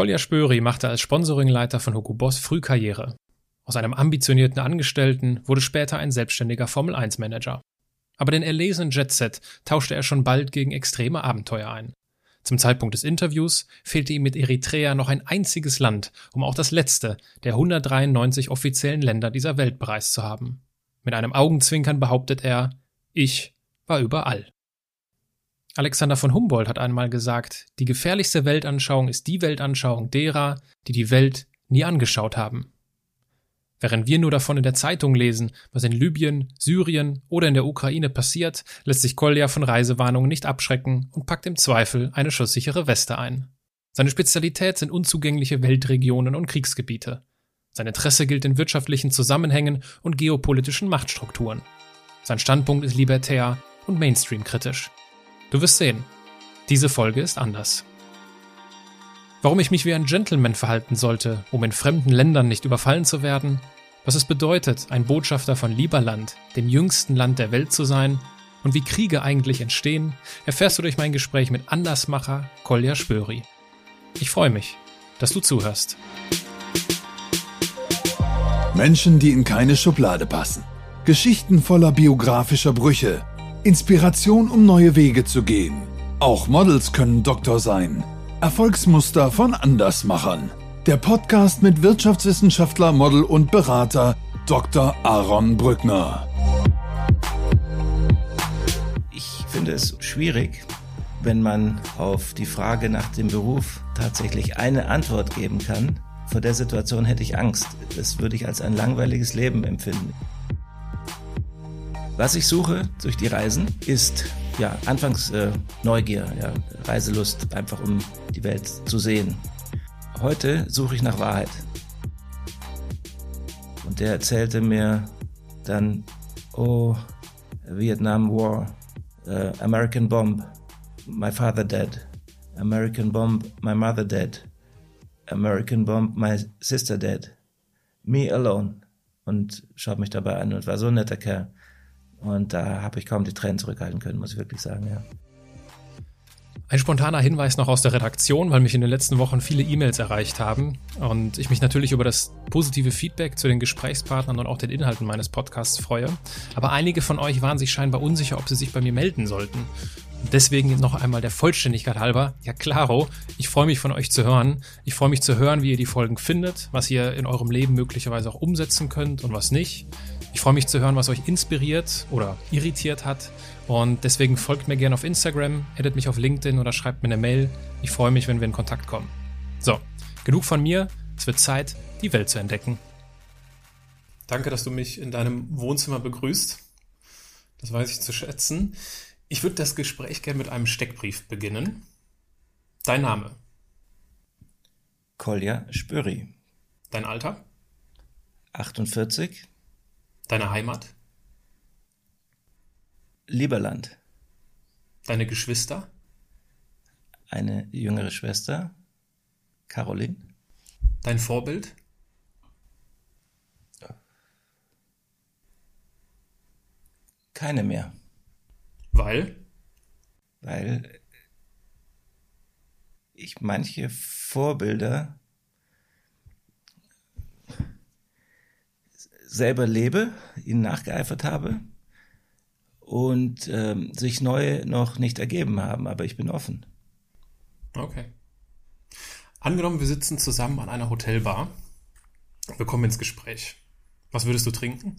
Kolja Spöri machte als Sponsoringleiter von Hugo Boss früh Karriere. Aus einem ambitionierten Angestellten wurde später ein selbstständiger Formel-1-Manager. Aber den erlesenen Jetset tauschte er schon bald gegen extreme Abenteuer ein. Zum Zeitpunkt des Interviews fehlte ihm mit Eritrea noch ein einziges Land, um auch das letzte der 193 offiziellen Länder dieser Welt bereist zu haben. Mit einem Augenzwinkern behauptet er, ich war überall. Alexander von Humboldt hat einmal gesagt, die gefährlichste Weltanschauung ist die Weltanschauung derer, die die Welt nie angeschaut haben. Während wir nur davon in der Zeitung lesen, was in Libyen, Syrien oder in der Ukraine passiert, lässt sich Kolja von Reisewarnungen nicht abschrecken und packt im Zweifel eine schusssichere Weste ein. Seine Spezialität sind unzugängliche Weltregionen und Kriegsgebiete. Sein Interesse gilt in wirtschaftlichen Zusammenhängen und geopolitischen Machtstrukturen. Sein Standpunkt ist libertär und Mainstream-kritisch. Du wirst sehen, diese Folge ist anders. Warum ich mich wie ein Gentleman verhalten sollte, um in fremden Ländern nicht überfallen zu werden, was es bedeutet, ein Botschafter von Lieberland, dem jüngsten Land der Welt zu sein, und wie Kriege eigentlich entstehen, erfährst du durch mein Gespräch mit Andersmacher Kolja Spöri. Ich freue mich, dass du zuhörst. Menschen, die in keine Schublade passen. Geschichten voller biografischer Brüche. Inspiration, um neue Wege zu gehen. Auch Models können Doktor sein. Erfolgsmuster von Andersmachern. Der Podcast mit Wirtschaftswissenschaftler, Model und Berater Dr. Aaron Brückner. Ich finde es schwierig, wenn man auf die Frage nach dem Beruf tatsächlich eine Antwort geben kann. Vor der Situation hätte ich Angst. Das würde ich als ein langweiliges Leben empfinden. Was ich suche durch die Reisen ist ja, anfangs äh, Neugier, ja, Reiselust, einfach um die Welt zu sehen. Heute suche ich nach Wahrheit. Und der erzählte mir dann, oh, Vietnam War, uh, American Bomb, my father dead. American Bomb, my mother dead. American Bomb, my sister dead. Me alone. Und schaut mich dabei an und war so ein netter Kerl. Und da habe ich kaum die Tränen zurückhalten können, muss ich wirklich sagen, ja. Ein spontaner Hinweis noch aus der Redaktion, weil mich in den letzten Wochen viele E-Mails erreicht haben und ich mich natürlich über das positive Feedback zu den Gesprächspartnern und auch den Inhalten meines Podcasts freue. Aber einige von euch waren sich scheinbar unsicher, ob sie sich bei mir melden sollten. Deswegen noch einmal der Vollständigkeit halber. Ja, klaro, ich freue mich von euch zu hören. Ich freue mich zu hören, wie ihr die Folgen findet, was ihr in eurem Leben möglicherweise auch umsetzen könnt und was nicht. Ich freue mich zu hören, was euch inspiriert oder irritiert hat. Und deswegen folgt mir gerne auf Instagram, edit mich auf LinkedIn oder schreibt mir eine Mail. Ich freue mich, wenn wir in Kontakt kommen. So, genug von mir. Es wird Zeit, die Welt zu entdecken. Danke, dass du mich in deinem Wohnzimmer begrüßt. Das weiß ich zu schätzen. Ich würde das Gespräch gerne mit einem Steckbrief beginnen. Dein Name? Kolja Spöri. Dein Alter? 48. Deine Heimat? Lieberland. Deine Geschwister? Eine jüngere Schwester, Caroline. Dein Vorbild? Keine mehr. Weil? Weil ich manche Vorbilder selber lebe, ihnen nachgeeifert habe und ähm, sich neue noch nicht ergeben haben, aber ich bin offen. Okay. Angenommen, wir sitzen zusammen an einer Hotelbar. Wir kommen ins Gespräch. Was würdest du trinken?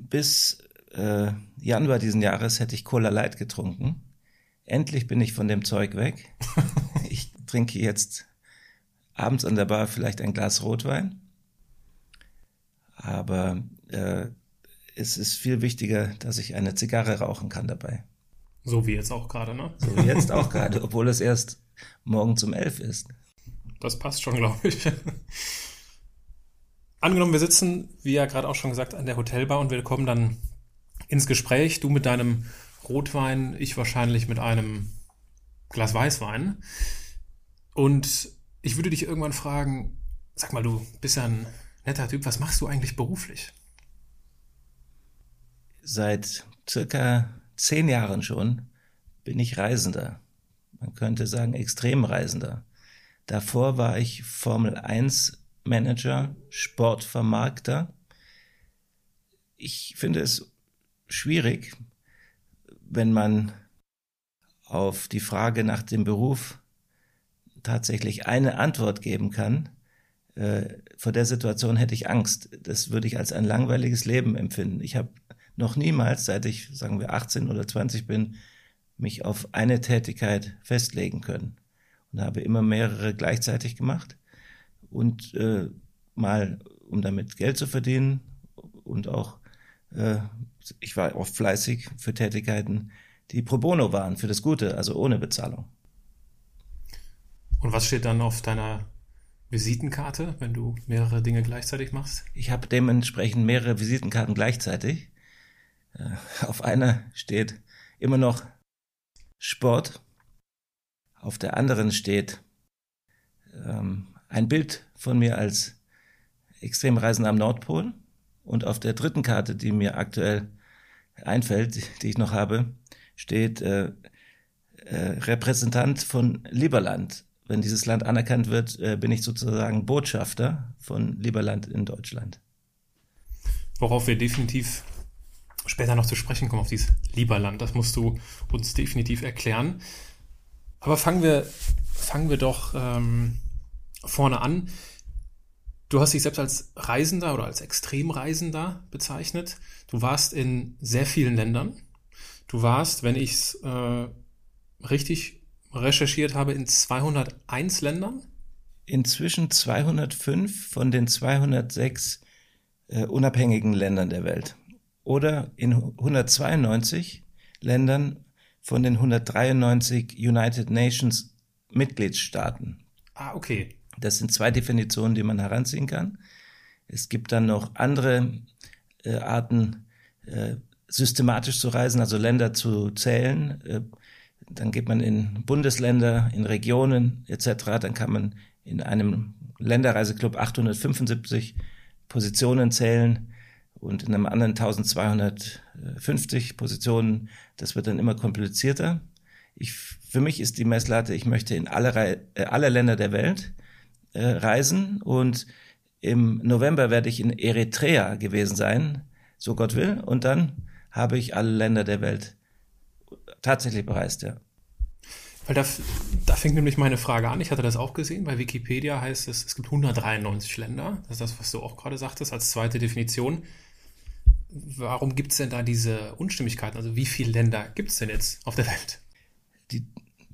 Bis äh, Januar diesen Jahres hätte ich Cola Light getrunken. Endlich bin ich von dem Zeug weg. ich trinke jetzt abends an der Bar vielleicht ein Glas Rotwein. Aber äh, es ist viel wichtiger, dass ich eine Zigarre rauchen kann dabei. So wie jetzt auch gerade, ne? So wie jetzt auch gerade, obwohl es erst morgen zum elf ist. Das passt schon, glaube ich. Angenommen, wir sitzen, wie ja gerade auch schon gesagt, an der Hotelbar und wir kommen dann ins Gespräch. Du mit deinem Rotwein, ich wahrscheinlich mit einem Glas Weißwein. Und ich würde dich irgendwann fragen, sag mal, du bist ja ein netter Typ, was machst du eigentlich beruflich? Seit circa zehn Jahren schon bin ich Reisender. man könnte sagen Extremreisender. Davor war ich Formel 1 Manager, Sportvermarkter. Ich finde es schwierig, wenn man auf die Frage nach dem Beruf tatsächlich eine Antwort geben kann. Äh, vor der Situation hätte ich Angst. Das würde ich als ein langweiliges Leben empfinden. Ich habe noch niemals, seit ich, sagen wir, 18 oder 20 bin, mich auf eine Tätigkeit festlegen können und habe immer mehrere gleichzeitig gemacht und äh, mal, um damit Geld zu verdienen und auch, äh, ich war oft fleißig für Tätigkeiten, die pro bono waren, für das Gute, also ohne Bezahlung. Und was steht dann auf deiner Visitenkarte, wenn du mehrere Dinge gleichzeitig machst? Ich habe dementsprechend mehrere Visitenkarten gleichzeitig. Äh, auf einer steht immer noch Sport. Auf der anderen steht ähm, ein Bild von mir als Extremreisender am Nordpol. Und auf der dritten Karte, die mir aktuell einfällt, die ich noch habe, steht äh, äh, Repräsentant von Lieberland. Wenn dieses Land anerkannt wird, äh, bin ich sozusagen Botschafter von Lieberland in Deutschland. Worauf wir definitiv später noch zu sprechen kommen, auf dieses Lieberland. Das musst du uns definitiv erklären. Aber fangen wir, fangen wir doch ähm, vorne an. Du hast dich selbst als Reisender oder als Extremreisender bezeichnet. Du warst in sehr vielen Ländern. Du warst, wenn ich es äh, richtig recherchiert habe, in 201 Ländern. Inzwischen 205 von den 206 äh, unabhängigen Ländern der Welt. Oder in 192 Ländern von den 193 United Nations Mitgliedstaaten. Ah, okay. Das sind zwei Definitionen, die man heranziehen kann. Es gibt dann noch andere äh, Arten, äh, systematisch zu reisen, also Länder zu zählen. Dann geht man in Bundesländer, in Regionen etc. Dann kann man in einem Länderreiseclub 875 Positionen zählen und in einem anderen 1250 Positionen. Das wird dann immer komplizierter. Ich, für mich ist die Messlatte, ich möchte in alle, äh, alle Länder der Welt äh, reisen und im November werde ich in Eritrea gewesen sein, so Gott will, und dann habe ich alle Länder der Welt tatsächlich bereist, ja. Weil da, da fängt nämlich meine Frage an. Ich hatte das auch gesehen. Bei Wikipedia heißt es, es gibt 193 Länder. Das ist das, was du auch gerade sagtest, als zweite Definition. Warum gibt es denn da diese Unstimmigkeiten? Also wie viele Länder gibt es denn jetzt auf der Welt? Die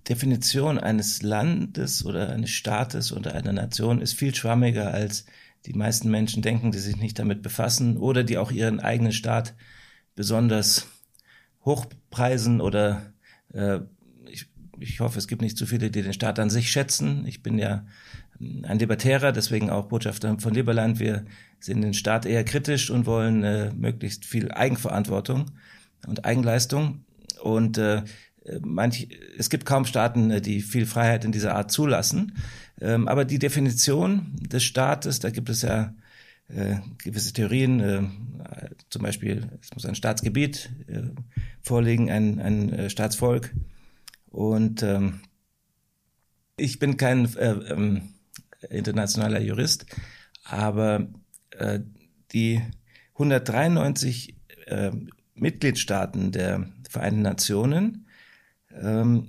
Definition eines Landes oder eines Staates oder einer Nation ist viel schwammiger, als die meisten Menschen denken, die sich nicht damit befassen oder die auch ihren eigenen Staat besonders hochpreisen oder äh, ich, ich hoffe, es gibt nicht zu viele, die den Staat an sich schätzen. Ich bin ja ein Libertärer, deswegen auch Botschafter von Liberland. Wir sehen den Staat eher kritisch und wollen äh, möglichst viel Eigenverantwortung und Eigenleistung. Und äh, manch, es gibt kaum Staaten, äh, die viel Freiheit in dieser Art zulassen. Ähm, aber die Definition des Staates, da gibt es ja äh, gewisse Theorien, äh, zum Beispiel, es muss ein Staatsgebiet äh, vorliegen, ein, ein äh, Staatsvolk. Und ähm, ich bin kein äh, ähm, internationaler Jurist, aber äh, die 193 äh, Mitgliedstaaten der Vereinten Nationen ähm,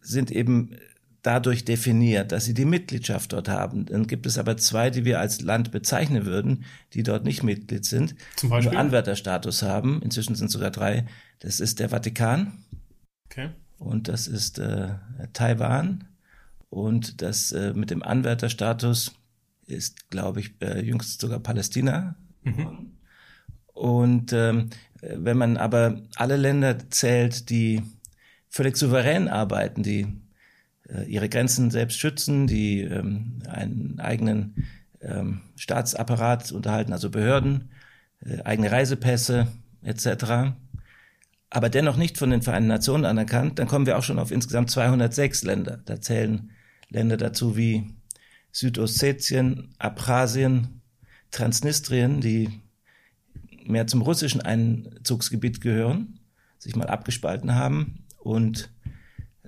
sind eben dadurch definiert, dass sie die Mitgliedschaft dort haben. Dann gibt es aber zwei, die wir als Land bezeichnen würden, die dort nicht Mitglied sind, Zum Beispiel? nur Anwärterstatus haben. Inzwischen sind sogar drei. Das ist der Vatikan Okay. und das ist äh, Taiwan und das äh, mit dem Anwärterstatus ist, glaube ich, äh, jüngst sogar Palästina. Mhm. Und ähm, wenn man aber alle Länder zählt, die völlig souverän arbeiten, die äh, ihre Grenzen selbst schützen, die ähm, einen eigenen ähm, Staatsapparat unterhalten, also Behörden, äh, eigene Reisepässe etc., aber dennoch nicht von den Vereinten Nationen anerkannt, dann kommen wir auch schon auf insgesamt 206 Länder. Da zählen Länder dazu wie Südossetien, Abchasien, Transnistrien, die mehr zum russischen Einzugsgebiet gehören, sich mal abgespalten haben und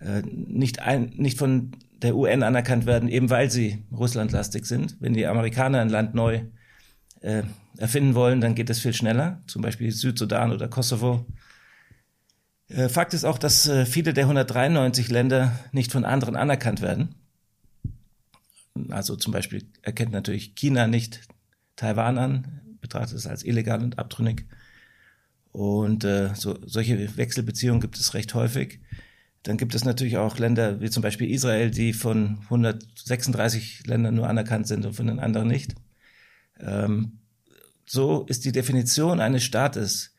äh, nicht, ein, nicht von der UN anerkannt werden, eben weil sie russlandlastig sind. Wenn die Amerikaner ein Land neu äh, erfinden wollen, dann geht es viel schneller, zum Beispiel Südsudan oder Kosovo. Äh, Fakt ist auch, dass äh, viele der 193 Länder nicht von anderen anerkannt werden. Also zum Beispiel erkennt natürlich China nicht Taiwan an, betrachtet es als illegal und abtrünnig. Und äh, so, solche Wechselbeziehungen gibt es recht häufig. Dann gibt es natürlich auch Länder wie zum Beispiel Israel, die von 136 Ländern nur anerkannt sind und von den anderen nicht. Ähm, so ist die Definition eines Staates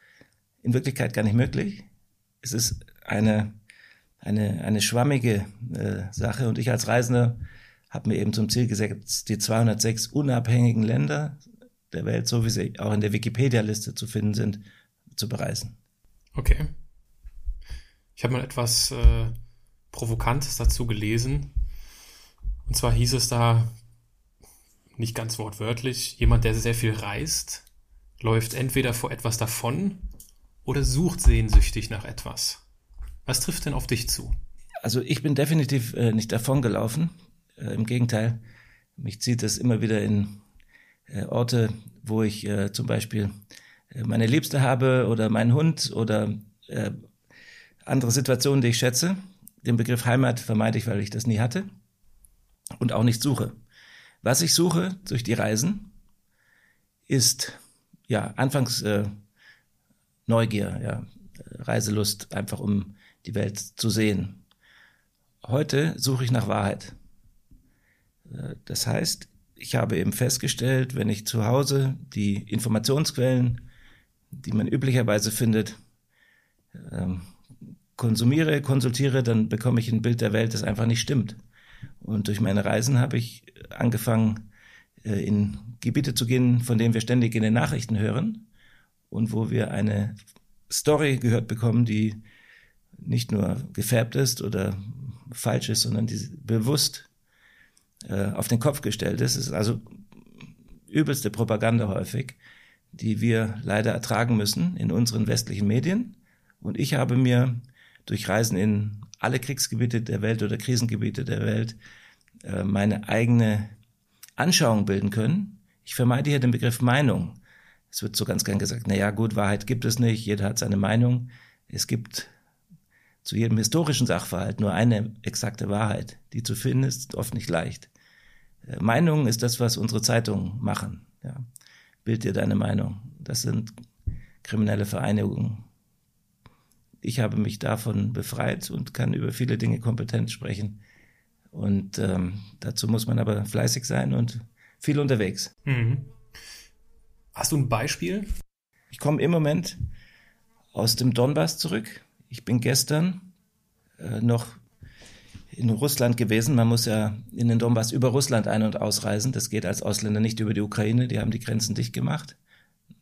in Wirklichkeit gar nicht möglich. Es ist eine, eine, eine schwammige äh, Sache und ich als Reisender habe mir eben zum Ziel gesetzt, die 206 unabhängigen Länder der Welt, so wie sie auch in der Wikipedia-Liste zu finden sind, zu bereisen. Okay. Ich habe mal etwas äh, Provokantes dazu gelesen. Und zwar hieß es da, nicht ganz wortwörtlich, jemand, der sehr viel reist, läuft entweder vor etwas davon oder sucht sehnsüchtig nach etwas. Was trifft denn auf dich zu? Also ich bin definitiv äh, nicht davon gelaufen. Äh, Im Gegenteil, mich zieht es immer wieder in äh, Orte, wo ich äh, zum Beispiel äh, meine Liebste habe oder meinen Hund oder äh, andere Situationen, die ich schätze. Den Begriff Heimat vermeide ich, weil ich das nie hatte und auch nicht suche. Was ich suche durch die Reisen ist ja anfangs äh, Neugier, ja, Reiselust, einfach um die Welt zu sehen. Heute suche ich nach Wahrheit. Äh, das heißt, ich habe eben festgestellt, wenn ich zu Hause die Informationsquellen, die man üblicherweise findet, ähm, konsumiere, konsultiere, dann bekomme ich ein Bild der Welt, das einfach nicht stimmt. Und durch meine Reisen habe ich angefangen, äh, in Gebiete zu gehen, von denen wir ständig in den Nachrichten hören und wo wir eine Story gehört bekommen, die nicht nur gefärbt ist oder falsch ist, sondern die bewusst äh, auf den Kopf gestellt ist. Es ist also übelste Propaganda häufig, die wir leider ertragen müssen in unseren westlichen Medien. Und ich habe mir durch Reisen in alle Kriegsgebiete der Welt oder Krisengebiete der Welt äh, meine eigene Anschauung bilden können. Ich vermeide hier den Begriff Meinung. Es wird so ganz gern gesagt, na ja, gut, Wahrheit gibt es nicht, jeder hat seine Meinung. Es gibt zu jedem historischen Sachverhalt nur eine exakte Wahrheit. Die zu finden ist oft nicht leicht. Äh, Meinung ist das, was unsere Zeitungen machen. Ja. Bild dir deine Meinung. Das sind kriminelle Vereinigungen ich habe mich davon befreit und kann über viele Dinge kompetent sprechen. Und ähm, dazu muss man aber fleißig sein und viel unterwegs. Mhm. Hast du ein Beispiel? Ich komme im Moment aus dem Donbass zurück. Ich bin gestern äh, noch in Russland gewesen. Man muss ja in den Donbass über Russland ein- und ausreisen. Das geht als Ausländer nicht über die Ukraine. Die haben die Grenzen dicht gemacht.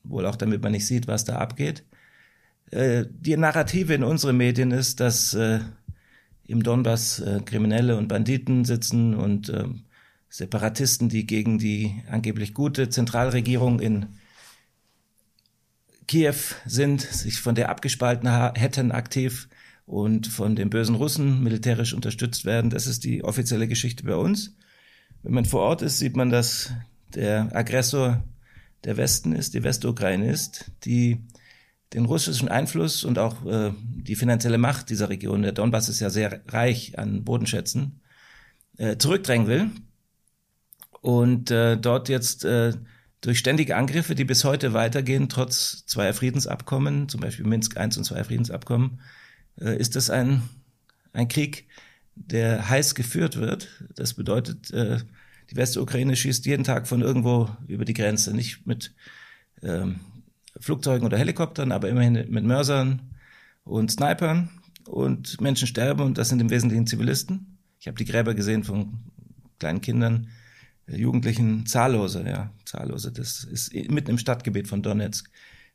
Wohl auch damit man nicht sieht, was da abgeht. Äh, die Narrative in unseren Medien ist, dass äh, im Donbass äh, Kriminelle und Banditen sitzen und äh, Separatisten, die gegen die angeblich gute Zentralregierung in Kiew sind, sich von der abgespalten hätten aktiv und von den bösen Russen militärisch unterstützt werden. Das ist die offizielle Geschichte bei uns. Wenn man vor Ort ist, sieht man, dass der Aggressor der Westen ist, die Westukraine ist, die den russischen Einfluss und auch äh, die finanzielle Macht dieser Region, der Donbass ist ja sehr reich an Bodenschätzen, äh, zurückdrängen will. Und äh, dort jetzt äh, durch ständige Angriffe, die bis heute weitergehen, trotz zweier Friedensabkommen, zum Beispiel Minsk I und zwei Friedensabkommen, äh, ist das ein, ein Krieg, der heiß geführt wird. Das bedeutet, äh, die Westukraine schießt jeden Tag von irgendwo über die Grenze, nicht mit ähm, Flugzeugen oder Helikoptern, aber immerhin mit Mörsern und Snipern und Menschen sterben und das sind im Wesentlichen Zivilisten. Ich habe die Gräber gesehen von kleinen Kindern, Jugendlichen, zahllose, ja, zahllose. Das ist mitten im Stadtgebiet von Donetsk,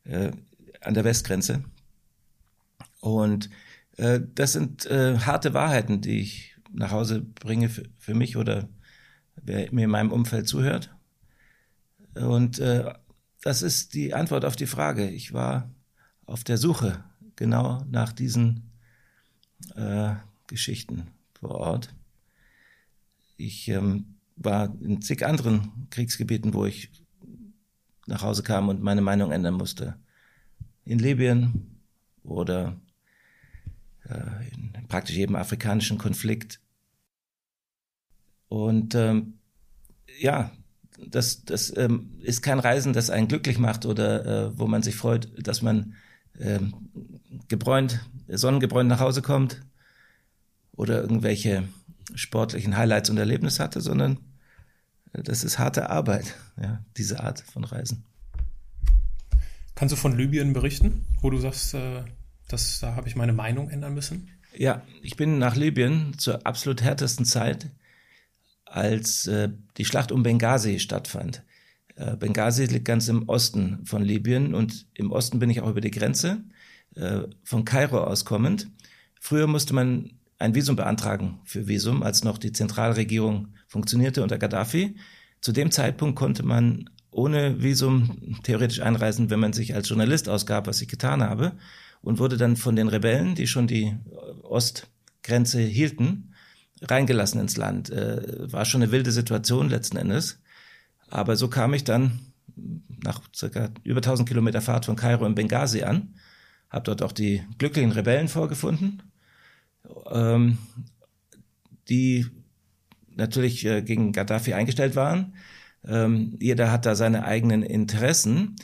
äh, an der Westgrenze. Und äh, das sind äh, harte Wahrheiten, die ich nach Hause bringe für, für mich oder wer mir in meinem Umfeld zuhört. Und äh, das ist die Antwort auf die Frage. Ich war auf der Suche genau nach diesen äh, Geschichten vor Ort. Ich ähm, war in zig anderen Kriegsgebieten, wo ich nach Hause kam und meine Meinung ändern musste. In Libyen oder äh, in praktisch jedem afrikanischen Konflikt. Und ähm, ja, das, das ähm, ist kein Reisen, das einen glücklich macht oder äh, wo man sich freut, dass man ähm, gebräunt, sonnengebräunt nach Hause kommt oder irgendwelche sportlichen Highlights und Erlebnisse hatte, sondern das ist harte Arbeit, ja, diese Art von Reisen. Kannst du von Libyen berichten, wo du sagst, äh, dass, da habe ich meine Meinung ändern müssen? Ja, ich bin nach Libyen zur absolut härtesten Zeit, als äh, die Schlacht um Benghazi stattfand. Äh, Benghazi liegt ganz im Osten von Libyen und im Osten bin ich auch über die Grenze, äh, von Kairo aus kommend. Früher musste man ein Visum beantragen für Visum, als noch die Zentralregierung funktionierte unter Gaddafi. Zu dem Zeitpunkt konnte man ohne Visum theoretisch einreisen, wenn man sich als Journalist ausgab, was ich getan habe, und wurde dann von den Rebellen, die schon die Ostgrenze hielten, reingelassen ins Land. Äh, war schon eine wilde Situation letzten Endes. Aber so kam ich dann nach circa über 1000 Kilometer Fahrt von Kairo in Benghazi an, habe dort auch die glücklichen Rebellen vorgefunden, ähm, die natürlich äh, gegen Gaddafi eingestellt waren. Ähm, jeder hat da seine eigenen Interessen.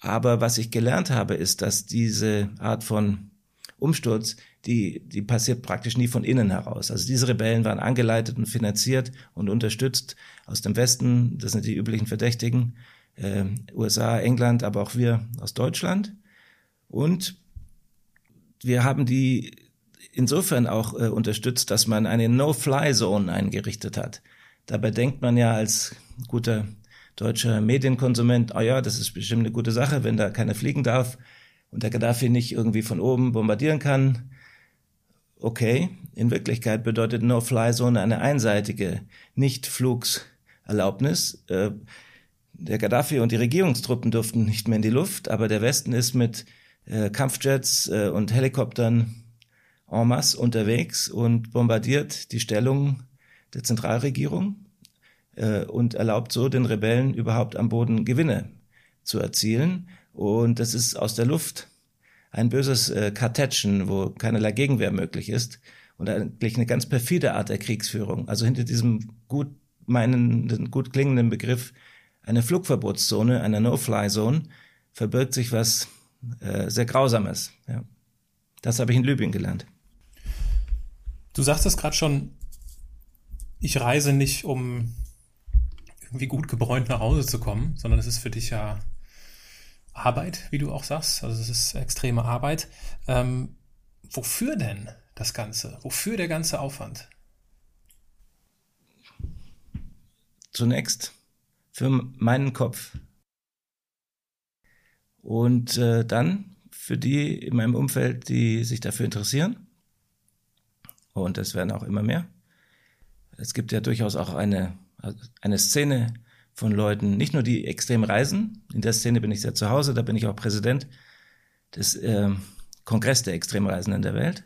Aber was ich gelernt habe, ist, dass diese Art von Umsturz, die, die passiert praktisch nie von innen heraus. Also diese Rebellen waren angeleitet und finanziert und unterstützt aus dem Westen. Das sind die üblichen Verdächtigen. Äh, USA, England, aber auch wir aus Deutschland. Und wir haben die insofern auch äh, unterstützt, dass man eine No-Fly-Zone eingerichtet hat. Dabei denkt man ja als guter deutscher Medienkonsument, oh ja, das ist bestimmt eine gute Sache, wenn da keiner fliegen darf und der Gaddafi nicht irgendwie von oben bombardieren kann. Okay, in Wirklichkeit bedeutet No-Fly-Zone eine einseitige Nicht-Flugserlaubnis. Äh, der Gaddafi und die Regierungstruppen durften nicht mehr in die Luft, aber der Westen ist mit äh, Kampfjets äh, und Helikoptern en masse unterwegs und bombardiert die Stellung der Zentralregierung äh, und erlaubt so den Rebellen überhaupt am Boden Gewinne zu erzielen. Und das ist aus der Luft ein böses äh, Kartätschen, wo keinerlei Gegenwehr möglich ist und eigentlich eine ganz perfide Art der Kriegsführung. Also hinter diesem gut meinenden, gut klingenden Begriff eine Flugverbotszone, eine No-Fly-Zone, verbirgt sich was äh, sehr Grausames. Ja. Das habe ich in Libyen gelernt. Du sagst es gerade schon, ich reise nicht, um irgendwie gut gebräunt nach Hause zu kommen, sondern es ist für dich ja Arbeit, wie du auch sagst. Also es ist extreme Arbeit. Ähm, wofür denn das Ganze? Wofür der ganze Aufwand? Zunächst für meinen Kopf. Und äh, dann für die in meinem Umfeld, die sich dafür interessieren. Und es werden auch immer mehr. Es gibt ja durchaus auch eine eine Szene von Leuten, nicht nur die extrem reisen, in der Szene bin ich sehr zu Hause, da bin ich auch Präsident des äh, Kongress der Extremreisenden der Welt.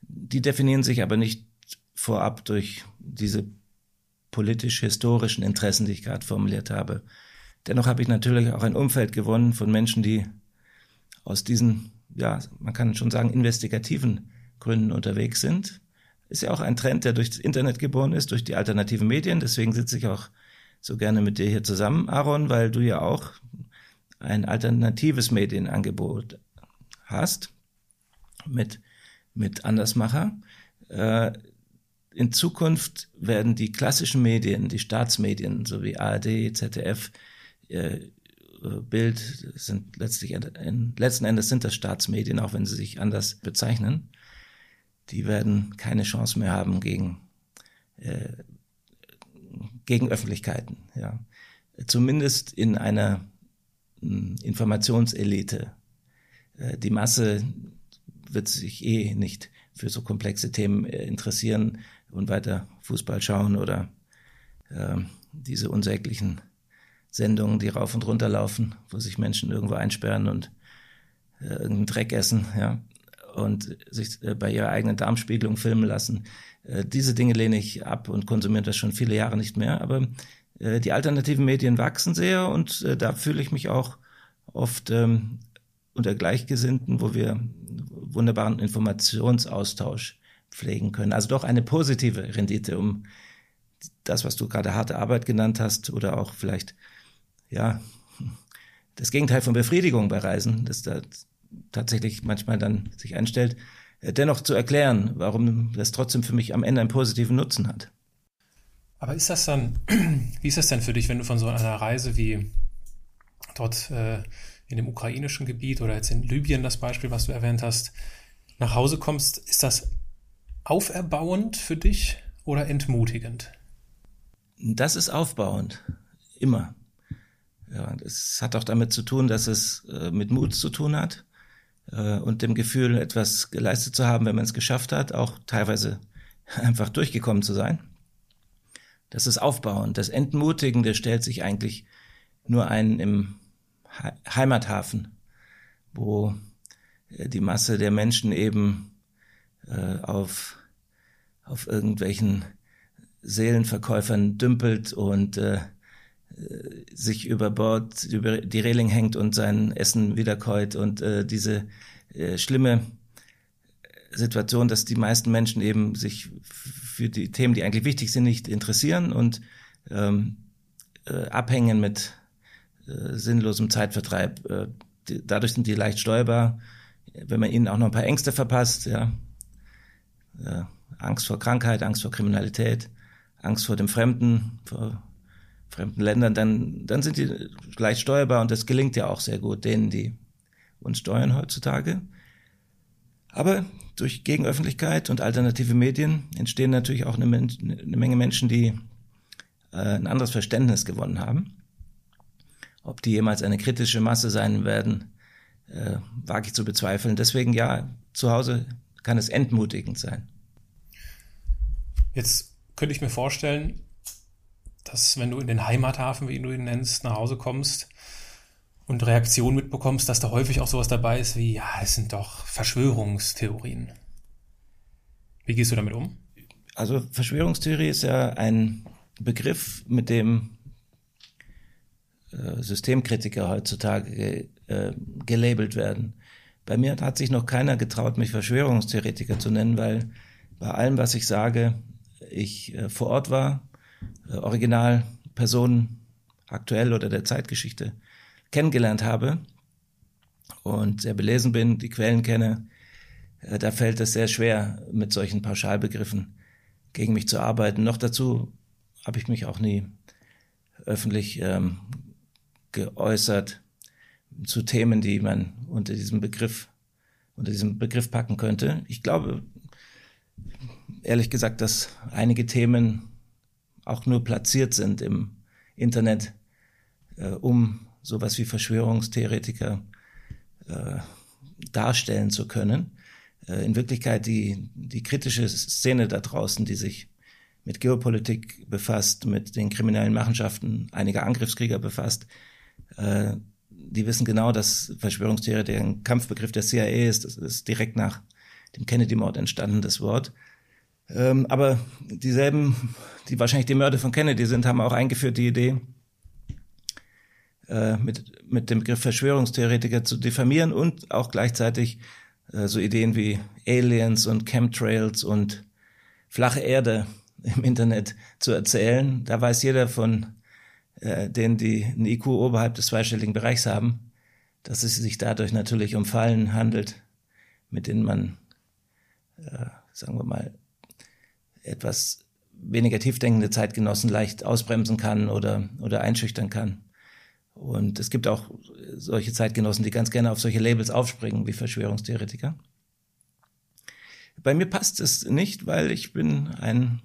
Die definieren sich aber nicht vorab durch diese politisch-historischen Interessen, die ich gerade formuliert habe. Dennoch habe ich natürlich auch ein Umfeld gewonnen von Menschen, die aus diesen, ja, man kann schon sagen, investigativen Gründen unterwegs sind ist ja auch ein Trend, der durch das Internet geboren ist, durch die alternativen Medien. Deswegen sitze ich auch so gerne mit dir hier zusammen, Aaron, weil du ja auch ein alternatives Medienangebot hast mit, mit Andersmacher. Äh, in Zukunft werden die klassischen Medien, die Staatsmedien, so wie ARD, ZDF, äh, Bild, sind letztlich, in, letzten Endes sind das Staatsmedien, auch wenn sie sich anders bezeichnen die werden keine Chance mehr haben gegen, äh, gegen Öffentlichkeiten. Ja. Zumindest in einer mh, hm, Informationselite. Äh, die Masse wird sich eh nicht für so komplexe Themen äh, interessieren und weiter Fußball schauen oder äh, diese unsäglichen Sendungen, die rauf und runter laufen, wo sich Menschen irgendwo einsperren und äh, irgendeinen Dreck essen. Ja. Und sich äh, bei ihrer eigenen Darmspiegelung filmen lassen. Äh, diese Dinge lehne ich ab und konsumiere das schon viele Jahre nicht mehr. Aber äh, die alternativen Medien wachsen sehr und da fühle ich mich auch oft ähm, unter Gleichgesinnten, wo wir wunderbaren Informationsaustausch pflegen können. Also doch eine positive Rendite, um das, was du gerade harte Arbeit genannt hast, oder auch vielleicht, ja, das Gegenteil von Befriedigung bei Reisen, das da tatsächlich manchmal dann sich einstellt, äh, dennoch zu erklären, warum das trotzdem für mich am Ende einen positiven Nutzen hat. Aber ist das dann, wie ist das denn für dich, wenn du von so einer Reise wie dort äh, in dem ukrainischen Gebiet oder jetzt in Libyen das Beispiel, was du erwähnt hast, nach Hause kommst, ist das auferbauend für dich oder entmutigend? Das ist aufbauend. Immer. Ja, das hat auch damit zu tun, dass es äh, mit Mut zu tun hat äh, und dem Gefühl, etwas geleistet zu haben, wenn man es geschafft hat, auch teilweise einfach durchgekommen zu sein. Das ist aufbauend. Das Entmutigende stellt sich eigentlich nur ein im Heimathafen, wo äh, die Masse der Menschen eben äh, auf, auf irgendwelchen Seelenverkäufern dümpelt und äh, sich über Bord, über die Reling hängt und sein Essen wiederkäut und äh, diese äh, schlimme Situation, dass die meisten Menschen eben sich für die Themen, die eigentlich wichtig sind, nicht interessieren und ähm, äh, abhängen mit äh, sinnlosem Zeitvertreib. Äh, die, dadurch sind die leicht steuerbar. Wenn man ihnen auch noch ein paar Ängste verpasst, ja, äh, Angst vor Krankheit, Angst vor Kriminalität, Angst vor dem Fremden, vor fremden Ländern, dann, dann sind die leicht steuerbar und das gelingt ja auch sehr gut denen, die uns steuern heutzutage. Aber durch Gegenöffentlichkeit und alternative Medien entstehen natürlich auch eine, eine Menge Menschen, die äh, ein anderes Verständnis gewonnen haben. Ob die jemals eine kritische Masse sein werden, äh, wage ich zu bezweifeln. Deswegen ja, zu Hause kann es entmutigend sein. Jetzt könnte ich mir vorstellen, dass wenn du in den Heimathafen, wie du ihn nennst, nach Hause kommst und Reaktionen mitbekommst, dass da häufig auch sowas dabei ist wie, ja, es sind doch Verschwörungstheorien. Wie gehst du damit um? Also Verschwörungstheorie ist ja ein Begriff, mit dem äh, Systemkritiker heutzutage äh, gelabelt werden. Bei mir hat sich noch keiner getraut, mich Verschwörungstheoretiker zu nennen, weil bei allem, was ich sage, ich äh, vor Ort war, äh, original Personen aktuell oder der Zeitgeschichte kennengelernt habe und sehr belesen bin, die Quellen kenne, äh, da fällt es sehr schwer, mit solchen Pauschalbegriffen gegen mich zu arbeiten. Noch dazu habe ich mich auch nie öffentlich ähm, geäußert zu Themen, die man unter diesem Begriff, unter diesem Begriff packen könnte. Ich glaube, ehrlich gesagt, dass einige Themen auch nur platziert sind im Internet, äh, um sowas wie Verschwörungstheoretiker äh, darstellen zu können. Äh, in Wirklichkeit die, die kritische Szene da draußen, die sich mit Geopolitik befasst, mit den kriminellen Machenschaften einiger Angriffskrieger befasst, äh, die wissen genau, dass Verschwörungstheorie ein Kampfbegriff der CIA ist. Das ist direkt nach dem Kennedy-Mord entstanden, das Wort. Ähm, aber dieselben, die wahrscheinlich die Mörder von Kennedy sind, haben auch eingeführt die Idee, äh, mit, mit dem Begriff Verschwörungstheoretiker zu diffamieren und auch gleichzeitig äh, so Ideen wie Aliens und Chemtrails und flache Erde im Internet zu erzählen. Da weiß jeder von äh, denen, die ein IQ oberhalb des zweistelligen Bereichs haben, dass es sich dadurch natürlich um Fallen handelt, mit denen man, äh, sagen wir mal, etwas weniger tiefdenkende Zeitgenossen leicht ausbremsen kann oder, oder einschüchtern kann. Und es gibt auch solche Zeitgenossen, die ganz gerne auf solche Labels aufspringen wie Verschwörungstheoretiker. Bei mir passt es nicht, weil ich bin ein,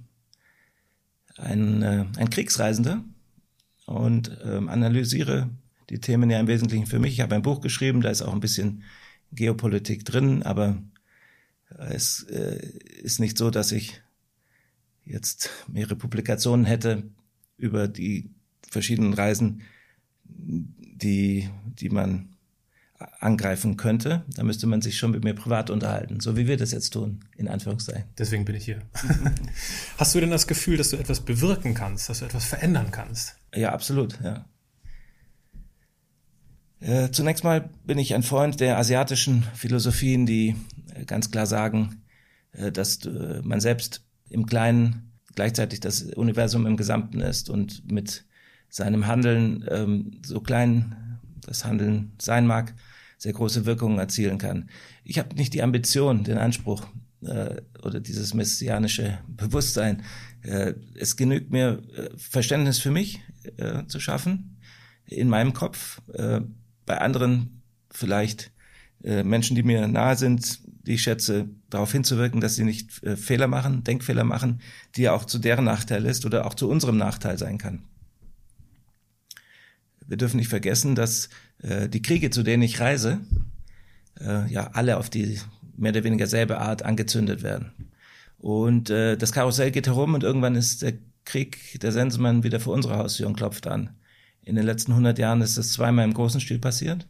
ein, äh, ein Kriegsreisender und ähm, analysiere die Themen ja im Wesentlichen für mich. Ich habe ein Buch geschrieben, da ist auch ein bisschen Geopolitik drin, aber es äh, ist nicht so, dass ich jetzt mehrere Publikationen hätte über die verschiedenen Reisen, die, die man angreifen könnte, dann müsste man sich schon mit mir privat unterhalten, so wie wir das jetzt tun, in Anführungszeichen. Deswegen bin ich hier. Hast du denn das Gefühl, dass du etwas bewirken kannst, dass du etwas verändern kannst? Ja, absolut, ja. Äh, zunächst mal bin ich ein Freund der asiatischen Philosophien, die äh, ganz klar sagen, äh, dass man selbst im Kleinen gleichzeitig das Universum im Gesamten ist und mit seinem Handeln, ähm, so klein das Handeln sein mag, sehr große Wirkungen erzielen kann. Ich habe nicht die Ambition, den Anspruch äh, oder dieses messianische Bewusstsein. Äh, es genügt mir, äh, Verständnis für mich äh, zu schaffen in meinem Kopf. Äh, bei anderen vielleicht äh, Menschen, die mir nahe sind, die ich schätze, darauf hinzuwirken, dass sie nicht äh, Fehler machen, Denkfehler machen, die ja auch zu deren Nachteil ist oder auch zu unserem Nachteil sein kann. Wir dürfen nicht vergessen, dass äh, die Kriege, zu denen ich reise, äh, ja alle auf die mehr oder weniger selbe Art angezündet werden. Und äh, das Karussell geht herum und irgendwann ist der Krieg, der Sensenmann wieder vor unserer Haustür und klopft an. In den letzten 100 Jahren ist das zweimal im großen Stil passiert.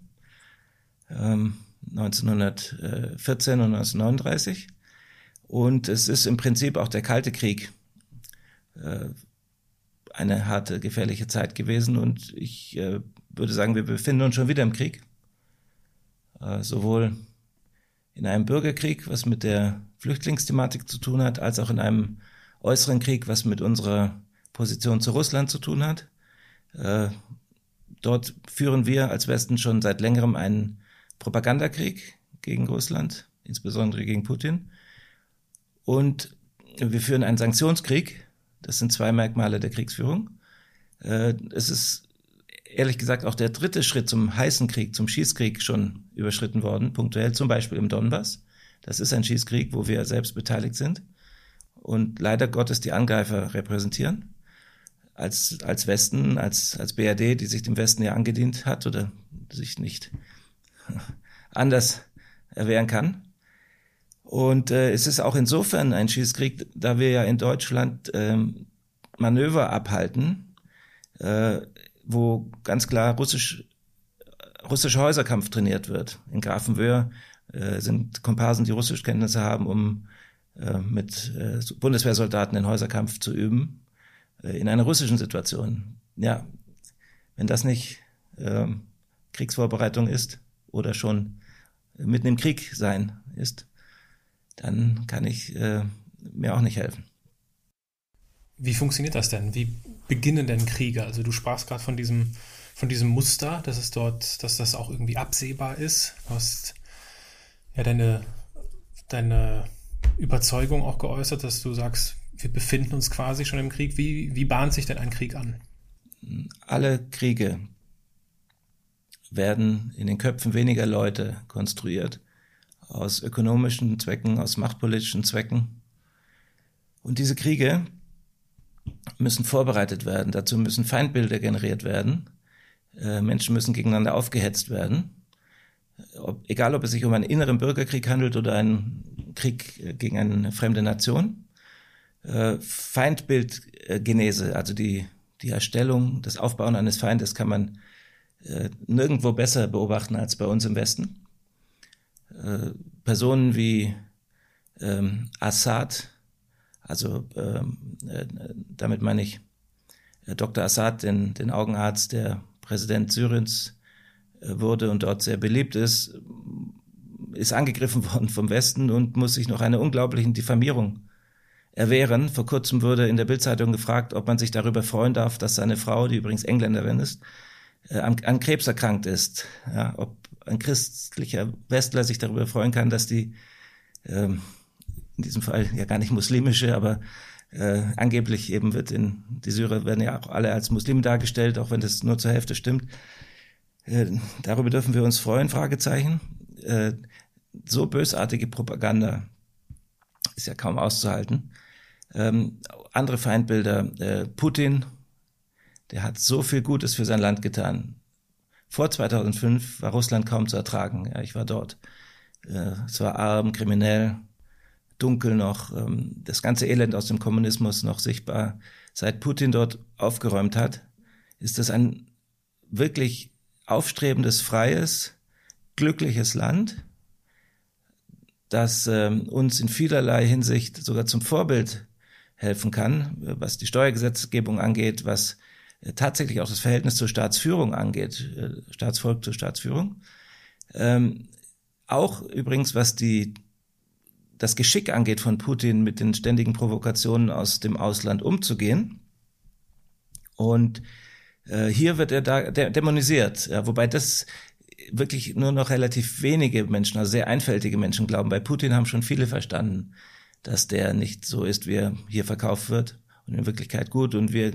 Ähm, 1914 und 1939. Und es ist im Prinzip auch der Kalte Krieg äh, eine harte, gefährliche Zeit gewesen. Und ich äh, würde sagen, wir befinden uns schon wieder im Krieg. Äh, sowohl in einem Bürgerkrieg, was mit der Flüchtlingsthematik zu tun hat, als auch in einem äußeren Krieg, was mit unserer Position zu Russland zu tun hat. Äh, dort führen wir als Westen schon seit längerem einen Propagandakrieg gegen Russland, insbesondere gegen Putin. Und wir führen einen Sanktionskrieg. Das sind zwei Merkmale der Kriegsführung. Äh, es ist ehrlich gesagt auch der dritte Schritt zum heißen Krieg, zum Schießkrieg schon überschritten worden, punktuell zum Beispiel im Donbass. Das ist ein Schießkrieg, wo wir selbst beteiligt sind und leider Gottes die Angreifer repräsentieren. Als, als Westen, als, als BRD, die sich dem Westen ja angedient hat oder sich nicht anders erwehren kann. Und äh, es ist auch insofern ein Schießkrieg, da wir ja in Deutschland ähm, Manöver abhalten, äh, wo ganz klar russisch, russischer Häuserkampf trainiert wird. In Grafenwöhr äh, sind Komparsen, die Russischkenntnisse haben, um äh, mit äh, Bundeswehrsoldaten den Häuserkampf zu üben, äh, in einer russischen Situation. Ja, wenn das nicht äh, Kriegsvorbereitung ist, oder schon mitten im Krieg sein ist, dann kann ich äh, mir auch nicht helfen. Wie funktioniert das denn? Wie beginnen denn Kriege? Also du sprachst gerade von diesem, von diesem Muster, dass es dort, dass das auch irgendwie absehbar ist. Du hast ja deine, deine Überzeugung auch geäußert, dass du sagst, wir befinden uns quasi schon im Krieg. Wie, wie bahnt sich denn ein Krieg an? Alle Kriege werden in den Köpfen weniger Leute konstruiert, aus ökonomischen Zwecken, aus machtpolitischen Zwecken. Und diese Kriege müssen vorbereitet werden, dazu müssen Feindbilder generiert werden, äh, Menschen müssen gegeneinander aufgehetzt werden, ob, egal ob es sich um einen inneren Bürgerkrieg handelt oder einen Krieg gegen eine fremde Nation. Äh, Feindbildgenese, also die, die Erstellung, das Aufbauen eines Feindes kann man äh, nirgendwo besser beobachten als bei uns im Westen. Äh, Personen wie ähm, Assad, also ähm, äh, damit meine ich äh, Dr. Assad, den, den Augenarzt, der Präsident Syriens äh, wurde und dort sehr beliebt ist, ist angegriffen worden vom Westen und muss sich noch einer unglaublichen Diffamierung erwehren. Vor kurzem wurde in der Bildzeitung gefragt, ob man sich darüber freuen darf, dass seine Frau, die übrigens Engländerin ist, äh, an, Krebs erkrankt ist. Ja, ob ein christlicher Westler sich darüber freuen kann, dass die ähm, in diesem Fall ja gar nicht muslimische, aber äh, angeblich eben wird in die Syrer werden ja auch alle als Muslime dargestellt, auch wenn das nur zur Hälfte stimmt. Äh, darüber dürfen wir uns freuen, Fragezeichen. Äh, so bösartige Propaganda ist ja kaum auszuhalten. Ähm, andere Feindbilder, äh, Putin, der hat so viel Gutes für sein Land getan. Vor 2005 war Russland kaum zu ertragen. Ja, ich war dort. Äh, es war arm, kriminell, dunkel noch, ähm, das ganze Elend aus dem Kommunismus noch sichtbar. Seit Putin dort aufgeräumt hat, ist das ein wirklich aufstrebendes, freies, glückliches Land, das äh, uns in vielerlei Hinsicht sogar zum Vorbild helfen kann, was die Steuergesetzgebung angeht, was tatsächlich auch das Verhältnis zur Staatsführung angeht, äh, Staatsvolk zur Staatsführung. Ähm, auch übrigens, was die, das Geschick angeht von Putin, mit den ständigen Provokationen aus dem Ausland umzugehen. Und äh, hier wird er da dämonisiert, ja, wobei das wirklich nur noch relativ wenige Menschen, also sehr einfältige Menschen glauben. Bei Putin haben schon viele verstanden, dass der nicht so ist, wie er hier verkauft wird und in Wirklichkeit gut und wir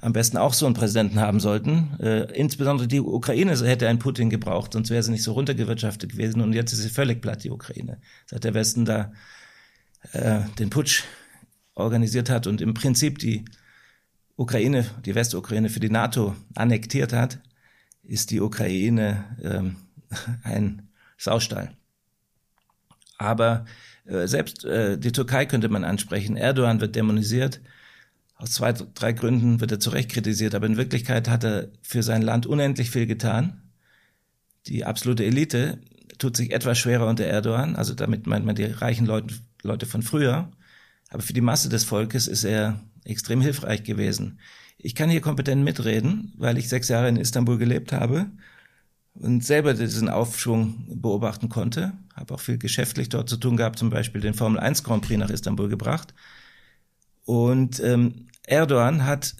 am besten auch so einen Präsidenten haben sollten. Äh, insbesondere die Ukraine hätte einen Putin gebraucht, sonst wäre sie nicht so runtergewirtschaftet gewesen und jetzt ist sie völlig platt, die Ukraine. Seit der Westen da äh, den Putsch organisiert hat und im Prinzip die Ukraine, die Westukraine für die NATO annektiert hat, ist die Ukraine ähm, ein Saustall. Aber äh, selbst äh, die Türkei könnte man ansprechen. Erdogan wird dämonisiert. Aus zwei, drei Gründen wird er zu Recht kritisiert, aber in Wirklichkeit hat er für sein Land unendlich viel getan. Die absolute Elite tut sich etwas schwerer unter Erdogan, also damit meint man die reichen Leute, Leute von früher. Aber für die Masse des Volkes ist er extrem hilfreich gewesen. Ich kann hier kompetent mitreden, weil ich sechs Jahre in Istanbul gelebt habe und selber diesen Aufschwung beobachten konnte. Habe auch viel geschäftlich dort zu tun gehabt, zum Beispiel den Formel 1 Grand Prix nach Istanbul gebracht. Und ähm, Erdogan hat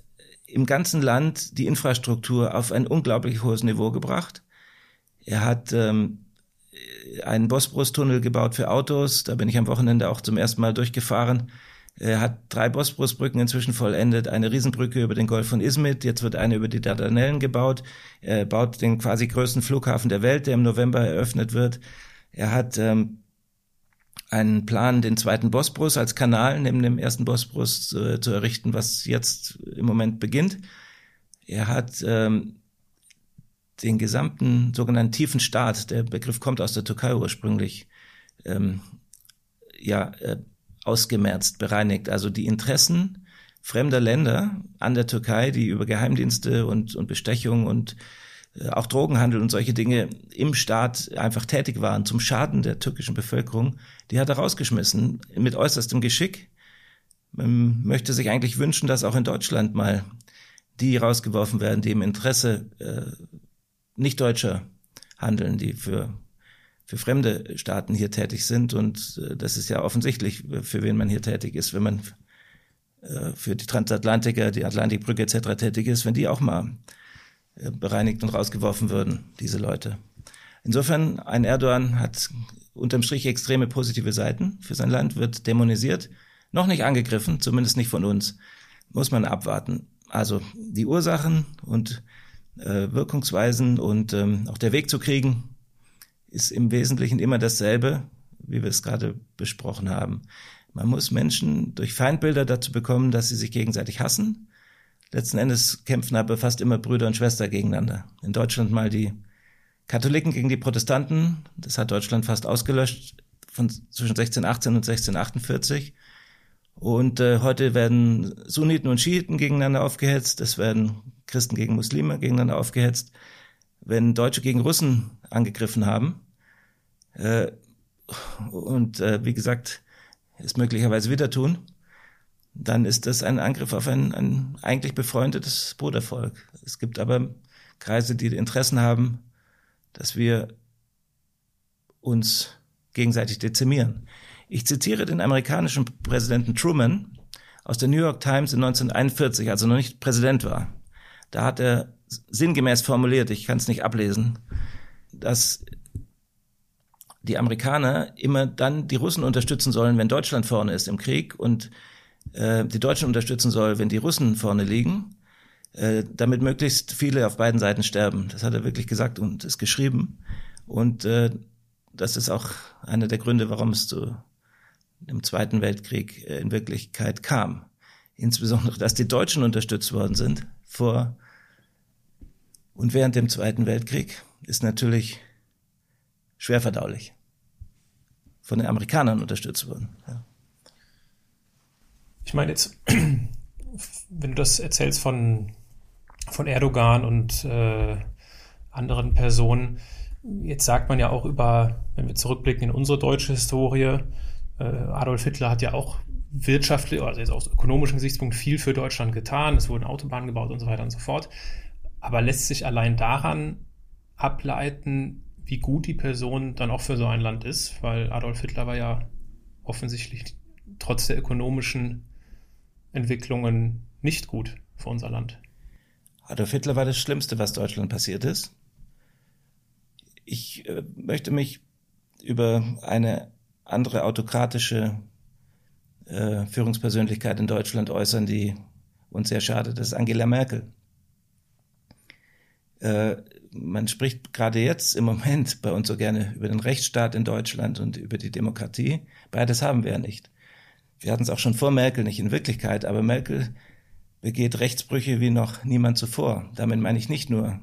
im ganzen Land die Infrastruktur auf ein unglaublich hohes Niveau gebracht. Er hat ähm, einen Bosporus-Tunnel gebaut für Autos. Da bin ich am Wochenende auch zum ersten Mal durchgefahren. Er hat drei Bosporusbrücken inzwischen vollendet, eine Riesenbrücke über den Golf von Izmit, jetzt wird eine über die Dardanellen gebaut. Er baut den quasi größten Flughafen der Welt, der im November eröffnet wird. Er hat ähm, einen Plan, den zweiten Bosporus als Kanal neben dem ersten Bosporus äh, zu errichten, was jetzt im Moment beginnt. Er hat ähm, den gesamten sogenannten tiefen Staat, der Begriff kommt aus der Türkei ursprünglich, ähm, ja, äh, ausgemerzt, bereinigt. Also die Interessen fremder Länder an der Türkei, die über Geheimdienste und, und Bestechung und auch Drogenhandel und solche Dinge im Staat einfach tätig waren zum Schaden der türkischen Bevölkerung, die hat er rausgeschmissen mit äußerstem Geschick. Man möchte sich eigentlich wünschen, dass auch in Deutschland mal die rausgeworfen werden, die im Interesse äh, nicht Deutscher handeln, die für für fremde Staaten hier tätig sind. Und äh, das ist ja offensichtlich, für wen man hier tätig ist, wenn man äh, für die Transatlantiker, die Atlantikbrücke etc. tätig ist, wenn die auch mal äh, bereinigt und rausgeworfen würden, diese Leute. Insofern, ein Erdogan hat unterm Strich extreme positive Seiten für sein Land, wird dämonisiert, noch nicht angegriffen, zumindest nicht von uns, muss man abwarten. Also die Ursachen und äh, Wirkungsweisen und ähm, auch der Weg zu kriegen, ist im Wesentlichen immer dasselbe, wie wir es gerade besprochen haben. Man muss Menschen durch Feindbilder dazu bekommen, dass sie sich gegenseitig hassen. Letzten Endes kämpfen aber fast immer Brüder und Schwester gegeneinander. In Deutschland mal die Katholiken gegen die Protestanten. Das hat Deutschland fast ausgelöscht von zwischen 1618 und 1648. Und äh, heute werden Sunniten und Schiiten gegeneinander aufgehetzt. Es werden Christen gegen Muslime gegeneinander aufgehetzt wenn Deutsche gegen Russen angegriffen haben. Äh, und äh, wie gesagt, es möglicherweise wieder tun, dann ist das ein Angriff auf ein, ein eigentlich befreundetes Brudervolk. Es gibt aber Kreise, die Interessen haben, dass wir uns gegenseitig dezimieren. Ich zitiere den amerikanischen Präsidenten Truman aus der New York Times in 1941, als er noch nicht Präsident war. Da hat er sinngemäß formuliert, ich kann es nicht ablesen, dass die Amerikaner immer dann die Russen unterstützen sollen, wenn Deutschland vorne ist im Krieg und äh, die Deutschen unterstützen soll, wenn die Russen vorne liegen, äh, damit möglichst viele auf beiden Seiten sterben. Das hat er wirklich gesagt und ist geschrieben. Und äh, das ist auch einer der Gründe, warum es zu dem Zweiten Weltkrieg äh, in Wirklichkeit kam. Insbesondere, dass die Deutschen unterstützt worden sind vor und während dem Zweiten Weltkrieg ist natürlich schwer verdaulich. Von den Amerikanern unterstützt worden. Ja. Ich meine jetzt, wenn du das erzählst von, von Erdogan und äh, anderen Personen, Jetzt sagt man ja auch über, wenn wir zurückblicken in unsere deutsche Historie, äh, Adolf Hitler hat ja auch wirtschaftlich, also jetzt aus ökonomischem Gesichtspunkt viel für Deutschland getan. Es wurden Autobahnen gebaut und so weiter und so fort. Aber lässt sich allein daran ableiten, wie gut die Person dann auch für so ein Land ist, weil Adolf Hitler war ja offensichtlich trotz der ökonomischen Entwicklungen nicht gut für unser Land. Adolf Hitler war das Schlimmste, was Deutschland passiert ist. Ich äh, möchte mich über eine andere autokratische äh, Führungspersönlichkeit in Deutschland äußern, die uns sehr schadet. Das ist Angela Merkel. Äh, man spricht gerade jetzt im Moment bei uns so gerne über den Rechtsstaat in Deutschland und über die Demokratie. Beides haben wir ja nicht. Wir hatten es auch schon vor Merkel nicht in Wirklichkeit, aber Merkel begeht Rechtsbrüche wie noch niemand zuvor. Damit meine ich nicht nur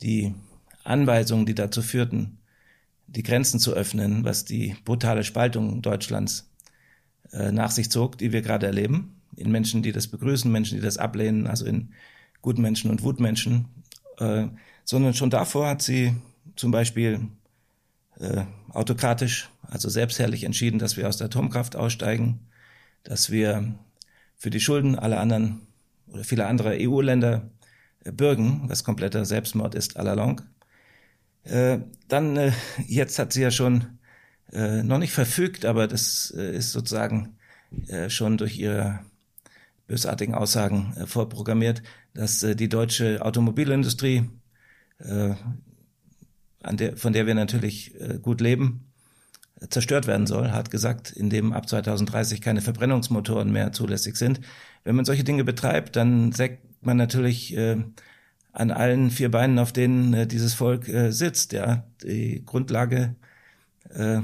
die Anweisungen, die dazu führten, die Grenzen zu öffnen, was die brutale Spaltung Deutschlands äh, nach sich zog, die wir gerade erleben, in Menschen, die das begrüßen, Menschen, die das ablehnen, also in Gutmenschen und Wutmenschen, äh, sondern schon davor hat sie zum Beispiel äh, autokratisch, also selbstherrlich entschieden, dass wir aus der Atomkraft aussteigen, dass wir für die Schulden aller anderen oder vieler anderer EU-Länder äh, bürgen, was kompletter Selbstmord ist à la longue. Äh, dann, äh, jetzt hat sie ja schon noch nicht verfügt, aber das ist sozusagen schon durch ihre bösartigen Aussagen vorprogrammiert, dass die deutsche Automobilindustrie, von der wir natürlich gut leben, zerstört werden soll, hat gesagt, indem ab 2030 keine Verbrennungsmotoren mehr zulässig sind. Wenn man solche Dinge betreibt, dann sägt man natürlich äh, an allen vier Beinen, auf denen äh, dieses Volk äh, sitzt. Ja, die Grundlage äh,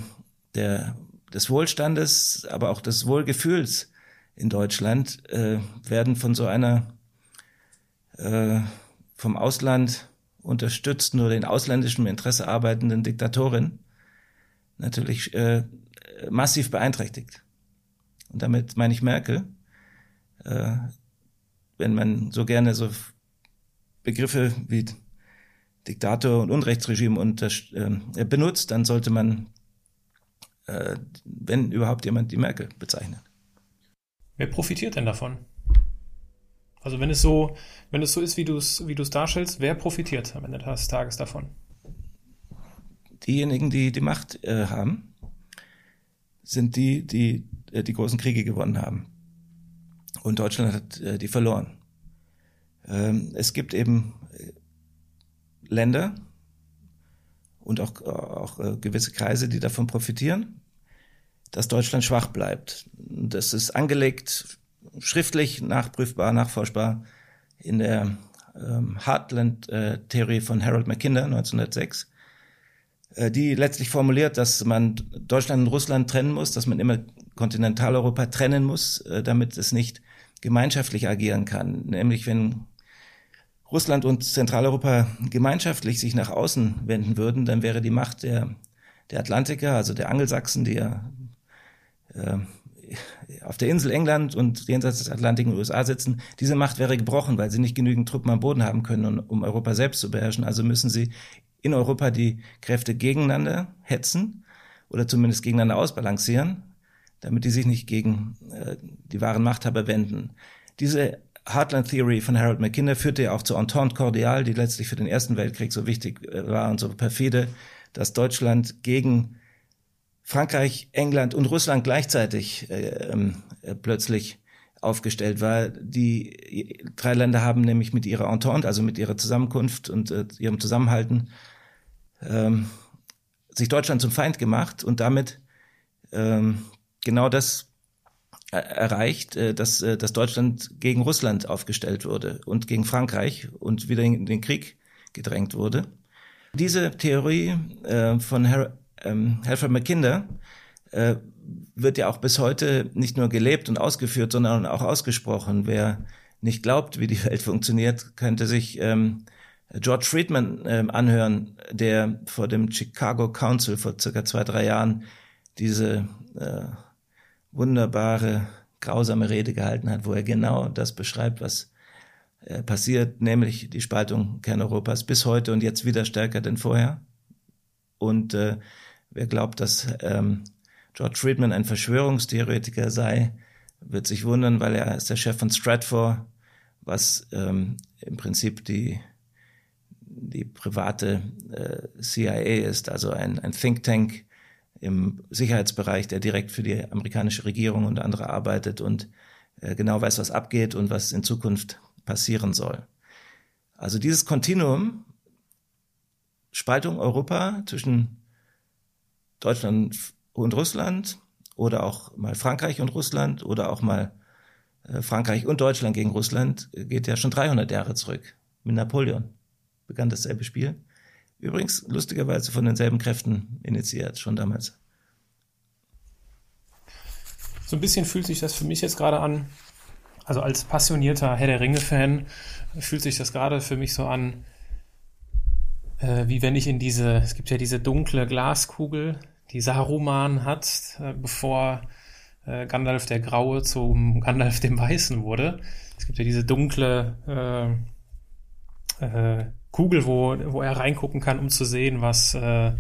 der, des Wohlstandes, aber auch des Wohlgefühls in Deutschland äh, werden von so einer äh, vom Ausland unterstützten oder in ausländischem Interesse arbeitenden Diktatorin natürlich äh, massiv beeinträchtigt. Und damit meine ich Merkel. Äh, wenn man so gerne so Begriffe wie Diktator und Unrechtsregime äh, benutzt, dann sollte man, äh, wenn überhaupt jemand, die Merkel bezeichnen. Wer profitiert denn davon? Also wenn es so, wenn es so ist, wie du es, wie du es darstellst, wer profitiert am Ende des Tages davon? Diejenigen, die die Macht äh, haben, sind die, die äh, die großen Kriege gewonnen haben. Und Deutschland hat äh, die verloren. Ähm, es gibt eben äh, Länder und auch, auch äh, gewisse Kreise, die davon profitieren, dass Deutschland schwach bleibt. Das ist angelegt, schriftlich, nachprüfbar, nachforschbar in der ähm, Heartland-Theorie von Harold Mackinder 1906 äh, die letztlich formuliert, dass man Deutschland und Russland trennen muss, dass man immer Kontinentaleuropa trennen muss, äh, damit es nicht gemeinschaftlich agieren kann. Nämlich wenn Russland und Zentraleuropa gemeinschaftlich sich nach außen wenden würden, dann wäre die Macht der, der Atlantiker, also der Angelsachsen, die ja äh, auf der Insel England und jenseits des Atlantik in den USA sitzen, diese Macht wäre gebrochen, weil sie nicht genügend Truppen am Boden haben können, um Europa selbst zu beherrschen. Also müssen sie in Europa die Kräfte gegeneinander hetzen oder zumindest gegeneinander ausbalancieren, damit die sich nicht gegen äh, die wahren Machthaber wenden. Diese Heartland Theory von Harold Mackinder führte ja auch zur Entente Cordiale, die letztlich für den Ersten Weltkrieg so wichtig äh, war und so perfide, dass Deutschland gegen Frankreich, England und Russland gleichzeitig äh, ähm, äh, plötzlich aufgestellt war. Die drei Länder haben nämlich mit ihrer Entente, also mit ihrer Zusammenkunft und äh, ihrem Zusammenhalten, ähm, sich Deutschland zum Feind gemacht und damit ähm, genau das erreicht, äh, dass, äh, dass Deutschland gegen Russland aufgestellt wurde und gegen Frankreich und wieder in den Krieg gedrängt wurde. Diese Theorie äh, von Her ähm, Alfred McKinder äh, wird ja auch bis heute nicht nur gelebt und ausgeführt, sondern auch ausgesprochen. Wer nicht glaubt, wie die Welt funktioniert, könnte sich ähm, George Friedman äh, anhören, der vor dem Chicago Council vor circa zwei, drei Jahren diese äh, wunderbare, grausame Rede gehalten hat, wo er genau das beschreibt, was äh, passiert, nämlich die Spaltung Kerneuropas bis heute und jetzt wieder stärker denn vorher, Und äh, wer glaubt, dass ähm, George Friedman ein Verschwörungstheoretiker sei, wird sich wundern, weil er ist der Chef von Stratfor, was ähm, im Prinzip die die private äh, CIA ist, also ein, ein Think Tank im Sicherheitsbereich, der direkt für die amerikanische Regierung und andere arbeitet und äh, genau weiß, was abgeht und was in Zukunft passieren soll. Also dieses Kontinuum, Spaltung Europa zwischen Deutschland und Russland oder auch mal Frankreich und Russland oder auch mal äh, Frankreich und Deutschland gegen Russland geht ja schon 300 Jahre zurück mit Napoleon begann dasselbe Spiel. Übrigens lustigerweise von denselben Kräften initiiert, schon damals. So ein bisschen fühlt sich das für mich jetzt gerade an, also als passionierter Herr der Ringe-Fan fühlt sich das gerade für mich so an, äh, wie wenn ich in diese, es gibt ja diese dunkle Glaskugel, die Saruman hat, äh, bevor äh, Gandalf der Graue zum Gandalf dem Weißen wurde. Es gibt ja diese dunkle äh, äh, Kugel, wo, wo er reingucken kann, um zu sehen, was, äh, äh,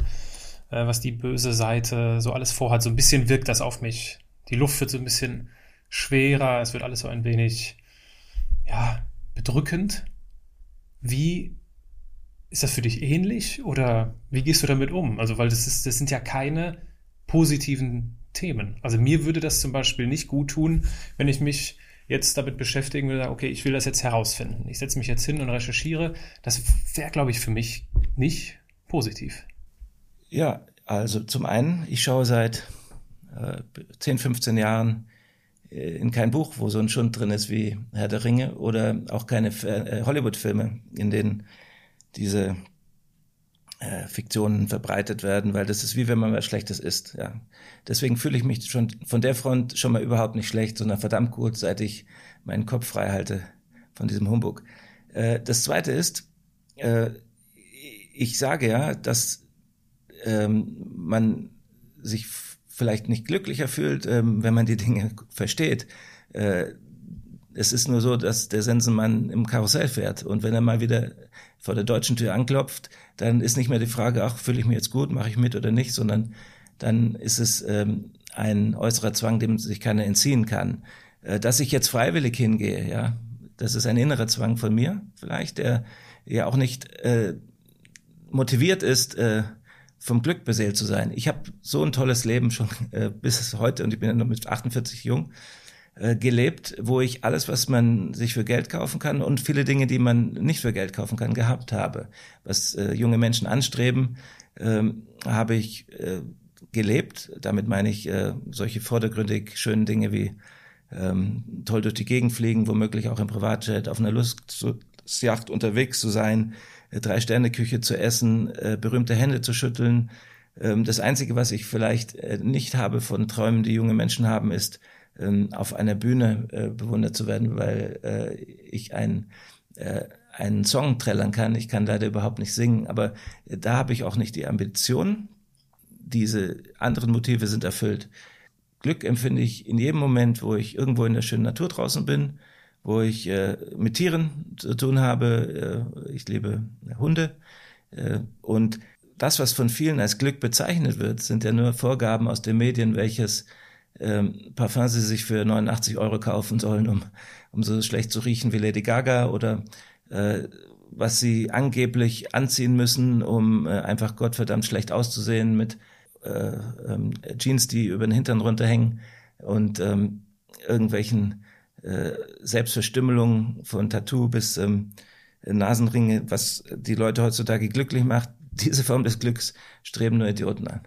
was die böse Seite so alles vorhat. So ein bisschen wirkt das auf mich. Die Luft wird so ein bisschen schwerer, es wird alles so ein wenig, ja, bedrückend. Wie ist das für dich ähnlich oder wie gehst du damit um? Also, weil das, ist, das sind ja keine positiven Themen. Also mir würde das zum Beispiel nicht gut tun, wenn ich mich jetzt damit beschäftigen würde, okay, ich will das jetzt herausfinden. Ich setze mich jetzt hin und recherchiere. Das wäre, glaube ich, für mich nicht positiv. Ja, also zum einen, ich schaue seit äh, 10, 15 Jahren äh, in kein Buch, wo so ein Schund drin ist wie Herr der Ringe oder auch keine äh, Hollywood-Filme, in denen diese äh, Fiktionen verbreitet werden, weil das ist wie wenn man was Schlechtes isst. Ja. Deswegen fühle ich mich schon von der Front schon mal überhaupt nicht schlecht, sondern verdammt gut, seit ich meinen Kopf frei halte von diesem Humbug. Äh, das Zweite ist, äh, ich sage ja, dass ähm, man sich vielleicht nicht glücklicher fühlt, ähm, wenn man die Dinge versteht. Äh, es ist nur so, dass der Sensenmann im Karussell fährt und wenn er mal wieder vor der deutschen Tür anklopft, dann ist nicht mehr die Frage, ach, fühle ich mich jetzt gut, mache ich mit oder nicht, sondern dann ist es ähm, ein äußerer Zwang, dem sich keiner entziehen kann. Äh, dass ich jetzt freiwillig hingehe, ja, das ist ein innerer Zwang von mir vielleicht, der ja auch nicht äh, motiviert ist, äh, vom Glück beseelt zu sein. Ich habe so ein tolles Leben schon äh, bis heute und ich bin ja noch mit 48 jung gelebt, wo ich alles, was man sich für Geld kaufen kann und viele Dinge, die man nicht für Geld kaufen kann, gehabt habe. Was äh, junge Menschen anstreben, ähm, habe ich äh, gelebt. Damit meine ich äh, solche vordergründig schönen Dinge wie ähm, toll durch die Gegend fliegen, womöglich auch im Privatjet auf einer Lustjacht unterwegs zu sein, äh, drei Sterne Küche zu essen, äh, berühmte Hände zu schütteln. Ähm, das Einzige, was ich vielleicht äh, nicht habe von Träumen, die junge Menschen haben, ist ähm, auf einer Bühne äh, bewundert zu werden, weil äh, ich ein äh, einen Song trällern kann. Ich kann leider überhaupt nicht singen, aber äh, da habe ich auch nicht die Ambition. Diese anderen Motive sind erfüllt. Glück empfinde ich in jedem Moment, wo ich irgendwo in der schönen Natur draußen bin, wo ich äh, mit Tieren zu tun habe. Äh, ich liebe Hunde. Äh, und das, was von vielen als Glück bezeichnet wird, sind ja nur Vorgaben aus den Medien, welches ähm, Parfum sie sich für 89 Euro kaufen sollen, um, um so schlecht zu riechen wie Lady Gaga oder äh, was sie angeblich anziehen müssen, um äh, einfach gottverdammt schlecht auszusehen mit äh, ähm, Jeans, die über den Hintern runterhängen und ähm, irgendwelchen äh, Selbstverstümmelungen von Tattoo bis ähm, Nasenringe, was die Leute heutzutage glücklich macht. Diese Form des Glücks streben nur Idioten an.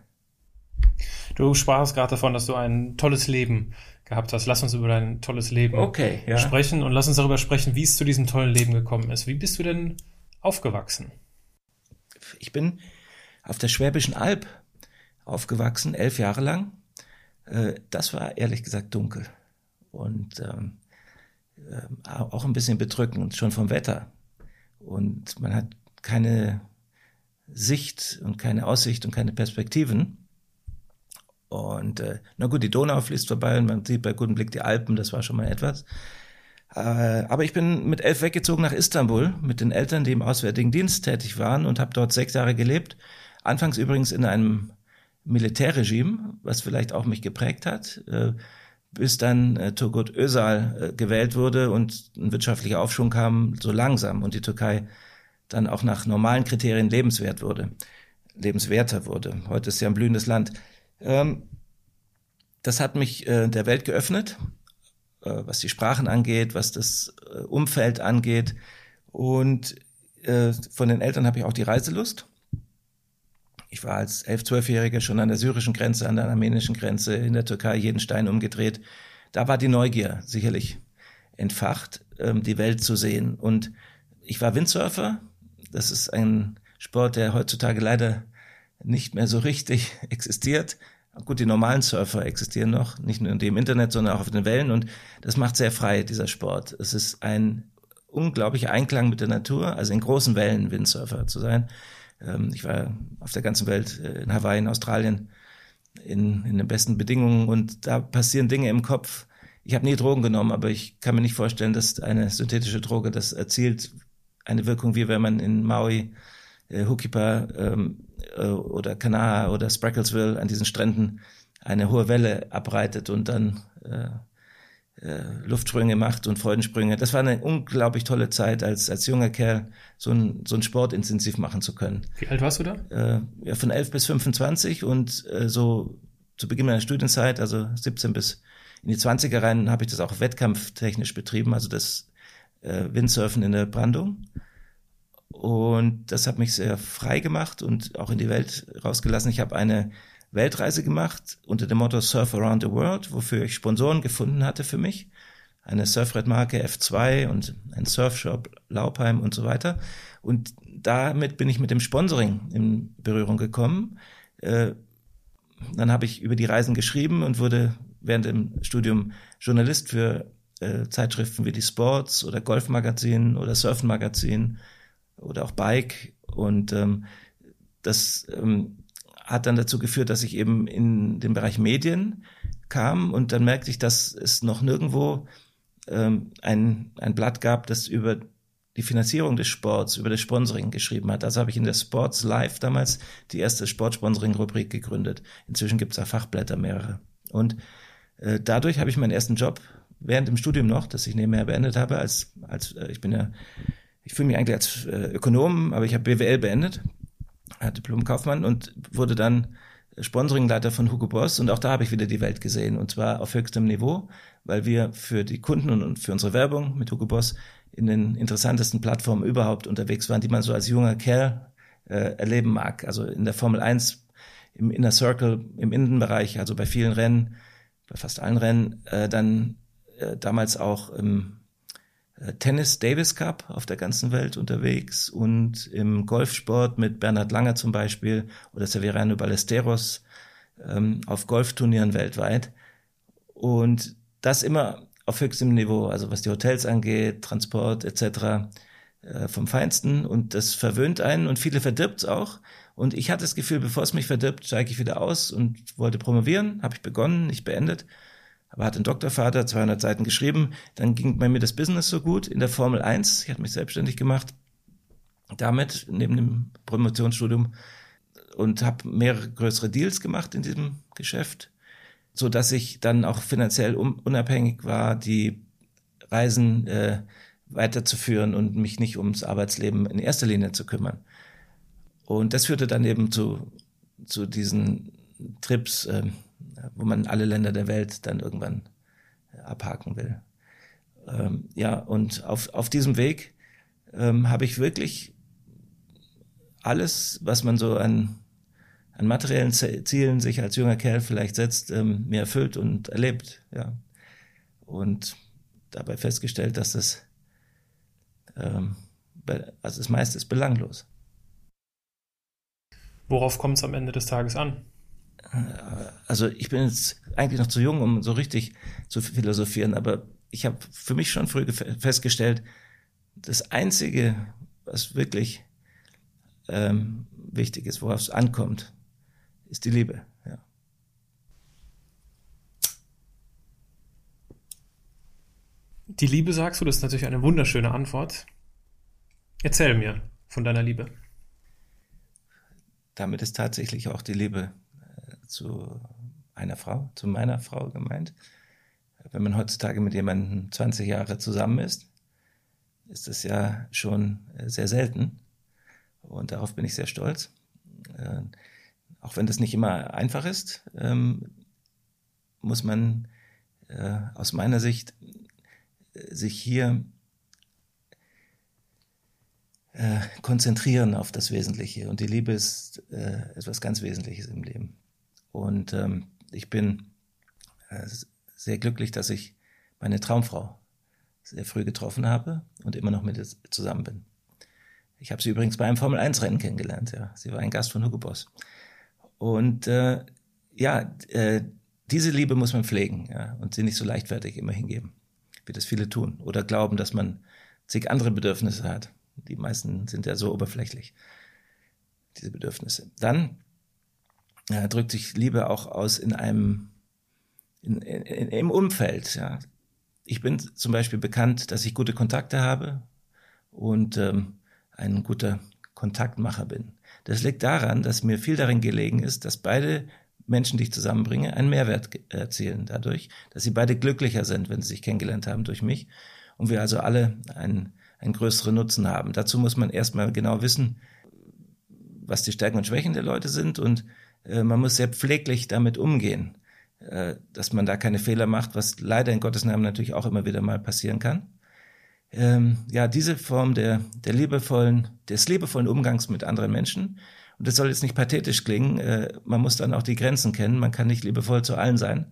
Du sprachst gerade davon, dass du ein tolles Leben gehabt hast. Lass uns über dein tolles Leben okay, ja. sprechen und lass uns darüber sprechen, wie es zu diesem tollen Leben gekommen ist. Wie bist du denn aufgewachsen? Ich bin auf der Schwäbischen Alb aufgewachsen, elf Jahre lang. Äh, das war ehrlich gesagt dunkel und ähm, äh, auch ein bisschen bedrückend, schon vom Wetter. Und man hat keine Sicht und keine Aussicht und keine Perspektiven. Und äh, na gut, die Donau fließt vorbei und man sieht bei gutem Blick die Alpen, das war schon mal etwas. Äh, aber ich bin mit elf weggezogen nach Istanbul mit den Eltern, die im Auswärtigen Dienst tätig waren und habe dort sechs Jahre gelebt. Anfangs übrigens in einem Militärregime, was vielleicht auch mich geprägt hat, äh, bis dann äh, Turgut Özal äh, gewählt wurde und ein wirtschaftlicher Aufschwung kam, so langsam und die Türkei dann auch nach normalen Kriterien lebenswert wurde, lebenswerter wurde. Heute ist ja ein blühendes Land. Ähm, das hat mich äh, der Welt geöffnet, äh, was die Sprachen angeht, was das äh, Umfeld angeht. Und von den Eltern habe ich auch die Reiselust. Ich war als elf, zwölfjähriger schon an der syrischen Grenze, an der armenischen Grenze, in der Türkei jeden Stein umgedreht. Da war die Neugier sicherlich entfacht, ähm, die Welt zu sehen. Und ich war Windsurfer. Das ist ein Sport, der heutzutage leider nicht mehr so richtig existiert. Gut, die normalen Surfer existieren noch, nicht nur im Internet, sondern auch auf den Wellen. Und das macht sehr frei, dieser Sport. Es ist ein unglaublicher Einklang mit der Natur, also in großen Wellen Windsurfer zu sein. Ähm, ich war auf der ganzen Welt, äh, in Hawaii, in Australien, in, in den besten Bedingungen und da passieren Dinge im Kopf. Ich habe nie Drogen genommen, aber ich kann mir nicht vorstellen, dass eine synthetische Droge das erzielt, eine Wirkung, wie wenn man in Maui, äh, Hukipa ähm, äh, oder Kanaha oder Spracklesville an diesen Stränden eine hohe Welle abreitet und dann äh, äh, Luftsprünge macht und Freudensprünge. Das war eine unglaublich tolle Zeit, als, als junger Kerl so ein, so ein Sport intensiv machen zu können. Wie alt warst du da? Äh, ja, von 11 bis 25 und äh, so zu Beginn meiner Studienzeit, also 17 bis in die 20er rein, habe ich das auch wettkampftechnisch betrieben, also das äh, Windsurfen in der Brandung. Und das hat mich sehr frei gemacht und auch in die Welt rausgelassen. Ich habe eine Weltreise gemacht unter dem Motto Surf Around the World, wofür ich Sponsoren gefunden hatte für mich. Eine Surfred-Marke F2 und ein Surfshop Laubheim und so weiter. Und damit bin ich mit dem Sponsoring in Berührung gekommen. Äh, dann habe ich über die Reisen geschrieben und wurde während dem Studium Journalist für äh, Zeitschriften wie die Sports oder Golfmagazin oder Surfenmagazin oder auch Bike. Und ähm, das ähm, hat dann dazu geführt, dass ich eben in den Bereich Medien kam und dann merkte ich, dass es noch nirgendwo ähm, ein, ein Blatt gab, das über die Finanzierung des Sports, über das Sponsoring geschrieben hat. Also habe ich in der Sports Live damals die erste Sportsponsoring-Rubrik gegründet. Inzwischen gibt es da Fachblätter mehrere. Und äh, dadurch habe ich meinen ersten Job während dem Studium noch, das ich nebenher beendet habe, als, als äh, ich bin ja, ich fühle mich eigentlich als äh, Ökonom, aber ich habe BWL beendet er Diplom-Kaufmann und wurde dann Sponsoringleiter von Hugo Boss und auch da habe ich wieder die Welt gesehen und zwar auf höchstem Niveau, weil wir für die Kunden und für unsere Werbung mit Hugo Boss in den interessantesten Plattformen überhaupt unterwegs waren, die man so als junger Kerl äh, erleben mag. Also in der Formel 1 im Inner Circle, im Innenbereich, also bei vielen Rennen, bei fast allen Rennen, äh, dann äh, damals auch im äh, Tennis Davis Cup auf der ganzen Welt unterwegs und im Golfsport mit Bernhard Langer zum Beispiel oder Severiano Ballesteros ähm, auf Golfturnieren weltweit. Und das immer auf höchstem Niveau, also was die Hotels angeht, Transport etc. Äh, vom Feinsten und das verwöhnt einen und viele verdirbt es auch. Und ich hatte das Gefühl, bevor es mich verdirbt, steige ich wieder aus und wollte promovieren, habe ich begonnen, nicht beendet aber hat ein Doktorvater 200 Seiten geschrieben. Dann ging bei mir das Business so gut in der Formel 1. Ich hatte mich selbstständig gemacht damit neben dem Promotionsstudium und habe mehrere größere Deals gemacht in diesem Geschäft, so dass ich dann auch finanziell unabhängig war, die Reisen äh, weiterzuführen und mich nicht ums Arbeitsleben in erster Linie zu kümmern. Und das führte dann eben zu, zu diesen Trips, äh, wo man alle Länder der Welt dann irgendwann äh, abhaken will. Ähm, ja, und auf, auf diesem Weg ähm, habe ich wirklich alles, was man so an, an materiellen Zielen sich als junger Kerl vielleicht setzt, ähm, mir erfüllt und erlebt. Ja. Und dabei festgestellt, dass das, ähm, also das meiste ist belanglos. Worauf kommt es am Ende des Tages an? Also ich bin jetzt eigentlich noch zu jung, um so richtig zu philosophieren, aber ich habe für mich schon früh festgestellt, das Einzige, was wirklich ähm, wichtig ist, worauf es ankommt, ist die Liebe. Ja. Die Liebe, sagst du, das ist natürlich eine wunderschöne Antwort. Erzähl mir von deiner Liebe damit ist tatsächlich auch die Liebe zu einer Frau, zu meiner Frau gemeint. Wenn man heutzutage mit jemandem 20 Jahre zusammen ist, ist das ja schon äh, sehr selten. Und darauf bin ich sehr stolz. Äh, auch wenn das nicht immer einfach ist, ähm, muss man äh, aus meiner Sicht äh, sich hier äh, konzentrieren auf das Wesentliche. Und die Liebe ist äh, etwas ganz Wesentliches im Leben. Und ähm, ich bin äh, sehr glücklich, dass ich meine Traumfrau sehr früh getroffen habe und immer noch mit ihr zusammen bin. Ich habe sie übrigens bei einem Formel-1-Rennen kennengelernt. Ja. Sie war ein Gast von Hugo Boss. Und äh, ja, äh, diese Liebe muss man pflegen ja, und sie nicht so leichtfertig immer hingeben, wie das viele tun. Oder glauben, dass man zig andere Bedürfnisse hat. Die meisten sind ja so oberflächlich, diese Bedürfnisse. Dann ja, drückt sich Liebe auch aus in einem, in, in, im Umfeld. Ja. Ich bin zum Beispiel bekannt, dass ich gute Kontakte habe und ähm, ein guter Kontaktmacher bin. Das liegt daran, dass mir viel darin gelegen ist, dass beide Menschen, die ich zusammenbringe, einen Mehrwert erzielen dadurch, dass sie beide glücklicher sind, wenn sie sich kennengelernt haben durch mich und wir also alle einen, einen größeren Nutzen haben. Dazu muss man erstmal genau wissen, was die Stärken und Schwächen der Leute sind und man muss sehr pfleglich damit umgehen, äh, dass man da keine Fehler macht, was leider in Gottes Namen natürlich auch immer wieder mal passieren kann ähm, ja, diese Form der, der liebevollen, des liebevollen Umgangs mit anderen Menschen. Und das soll jetzt nicht pathetisch klingen. Äh, man muss dann auch die Grenzen kennen. Man kann nicht liebevoll zu allen sein.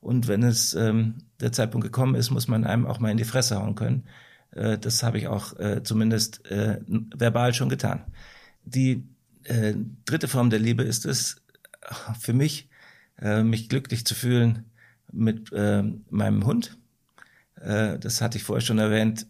Und wenn es ähm, der Zeitpunkt gekommen ist, muss man einem auch mal in die Fresse hauen können. Äh, das habe ich auch äh, zumindest äh, verbal schon getan. Die äh, dritte Form der Liebe ist es, für mich, äh, mich glücklich zu fühlen mit äh, meinem Hund. Äh, das hatte ich vorher schon erwähnt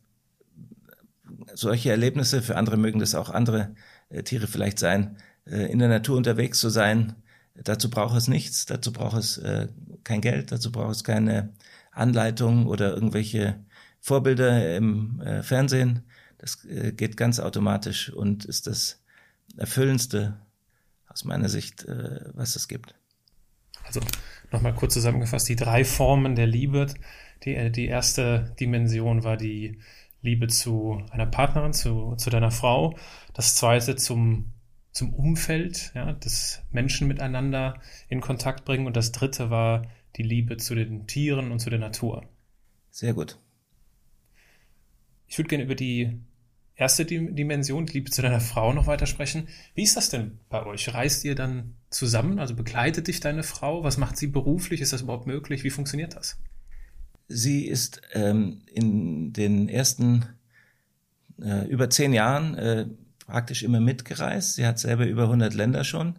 solche Erlebnisse, für andere mögen das auch andere äh, Tiere vielleicht sein, äh, in der Natur unterwegs zu sein, dazu braucht es nichts, dazu braucht es äh, kein Geld, dazu braucht es keine Anleitung oder irgendwelche Vorbilder im äh, Fernsehen. Das äh, geht ganz automatisch und ist das Erfüllendste aus meiner Sicht, äh, was es gibt. Also nochmal kurz zusammengefasst, die drei Formen der Liebe. Die, die erste Dimension war die Liebe zu einer Partnerin, zu, zu deiner Frau. Das zweite zum, zum Umfeld, ja, dass Menschen miteinander in Kontakt bringen. Und das dritte war die Liebe zu den Tieren und zu der Natur. Sehr gut. Ich würde gerne über die erste Dimension, die Liebe zu deiner Frau, noch weiter sprechen. Wie ist das denn bei euch? Reist ihr dann zusammen? Also begleitet dich deine Frau? Was macht sie beruflich? Ist das überhaupt möglich? Wie funktioniert das? Sie ist ähm, in den ersten äh, über zehn Jahren äh, praktisch immer mitgereist. Sie hat selber über 100 Länder schon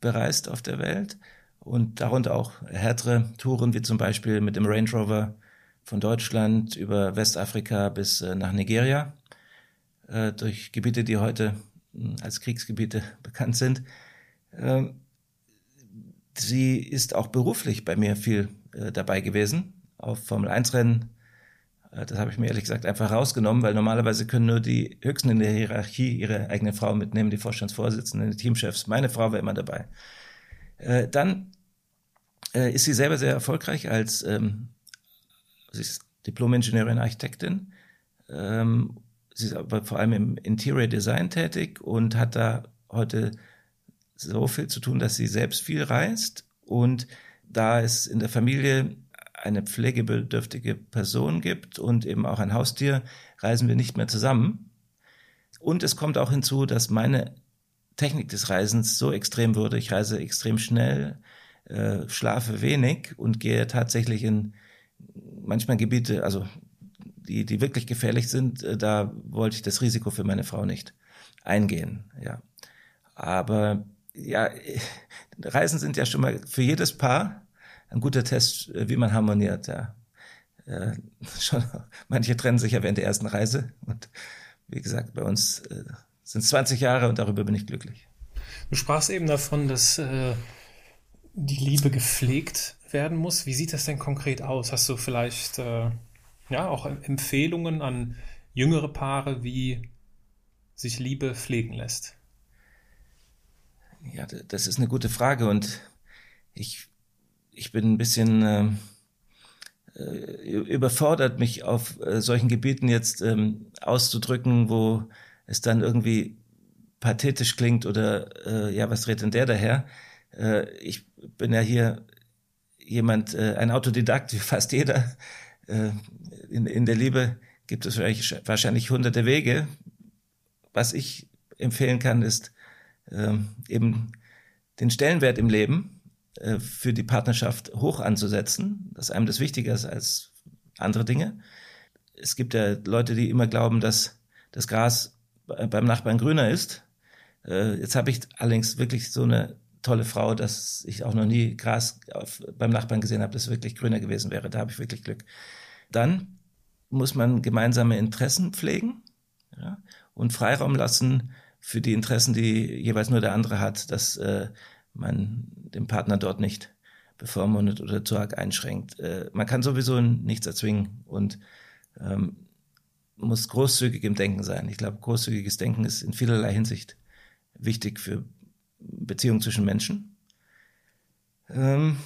bereist auf der Welt und darunter auch härtere Touren, wie zum Beispiel mit dem Range Rover von Deutschland über Westafrika bis äh, nach Nigeria, äh, durch Gebiete, die heute hm, als Kriegsgebiete bekannt sind. Ähm, sie ist auch beruflich bei mir viel äh, dabei gewesen auf Formel 1 Rennen. Äh, das habe ich mir ehrlich gesagt einfach rausgenommen, weil normalerweise können nur die Höchsten in der Hierarchie ihre eigene Frau mitnehmen, die Vorstandsvorsitzenden, die Teamchefs. Meine Frau war immer dabei. Äh, dann äh, ist sie selber sehr erfolgreich als ähm, Diplom-Ingenieurin, Architektin. Ähm, sie ist aber vor allem im Interior Design tätig und hat da heute so viel zu tun, dass sie selbst viel reist und da es in der Familie eine pflegebedürftige Person gibt und eben auch ein Haustier, reisen wir nicht mehr zusammen. Und es kommt auch hinzu, dass meine Technik des Reisens so extrem wurde. Ich reise extrem schnell, äh, schlafe wenig und gehe tatsächlich in manchmal Gebiete, also die, die wirklich gefährlich sind, äh, da wollte ich das Risiko für meine Frau nicht eingehen, ja. Aber ja, Reisen sind ja schon mal für jedes Paar ein guter Test, äh, wie man harmoniert. Ja. Äh, schon, manche trennen sich ja während der ersten Reise. Und wie gesagt, bei uns äh, sind es 20 Jahre und darüber bin ich glücklich. Du sprachst eben davon, dass äh, die Liebe gepflegt werden muss. Wie sieht das denn konkret aus? Hast du vielleicht äh, ja auch Empfehlungen an jüngere Paare, wie sich Liebe pflegen lässt? Ja, das ist eine gute Frage und ich, ich bin ein bisschen äh, äh, überfordert, mich auf äh, solchen Gebieten jetzt ähm, auszudrücken, wo es dann irgendwie pathetisch klingt oder äh, ja, was redet denn der daher? Äh, ich bin ja hier jemand, äh, ein Autodidakt wie fast jeder. In, in der Liebe gibt es wahrscheinlich, wahrscheinlich hunderte Wege. Was ich empfehlen kann, ist äh, eben den Stellenwert im Leben äh, für die Partnerschaft hoch anzusetzen, dass einem das wichtiger ist als andere Dinge. Es gibt ja Leute, die immer glauben, dass das Gras beim Nachbarn grüner ist. Äh, jetzt habe ich allerdings wirklich so eine tolle Frau, dass ich auch noch nie Gras auf, beim Nachbarn gesehen habe, das wirklich grüner gewesen wäre. Da habe ich wirklich Glück. Dann muss man gemeinsame Interessen pflegen ja, und Freiraum lassen für die Interessen, die jeweils nur der andere hat, dass äh, man den Partner dort nicht bevormundet oder zu arg einschränkt. Äh, man kann sowieso nichts erzwingen und ähm, muss großzügig im Denken sein. Ich glaube, großzügiges Denken ist in vielerlei Hinsicht wichtig für Beziehungen zwischen Menschen. Ähm,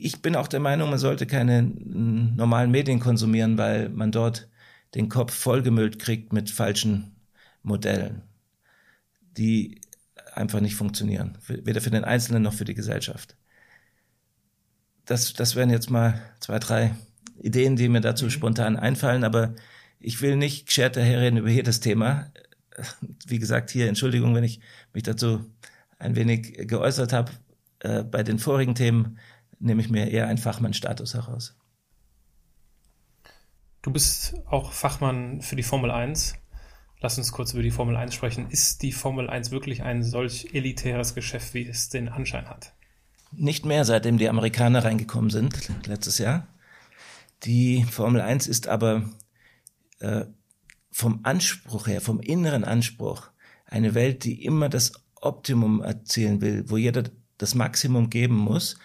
ich bin auch der Meinung, man sollte keine normalen Medien konsumieren, weil man dort den Kopf vollgemüllt kriegt mit falschen Modellen, die einfach nicht funktionieren. Weder für den Einzelnen noch für die Gesellschaft. Das, das wären jetzt mal zwei, drei Ideen, die mir dazu mhm. spontan einfallen, aber ich will nicht geschert daherreden über jedes Thema. Wie gesagt, hier Entschuldigung, wenn ich mich dazu ein wenig geäußert habe. Äh, bei den vorigen Themen nehme ich mir eher einen Fachmann-Status heraus. Du bist auch Fachmann für die Formel 1. Lass uns kurz über die Formel 1 sprechen. Ist die Formel 1 wirklich ein solch elitäres Geschäft, wie es den Anschein hat? Nicht mehr, seitdem die Amerikaner reingekommen sind, letztes Jahr. Die Formel 1 ist aber äh, vom Anspruch her, vom inneren Anspruch, eine Welt, die immer das Optimum erzielen will, wo jeder das Maximum geben muss,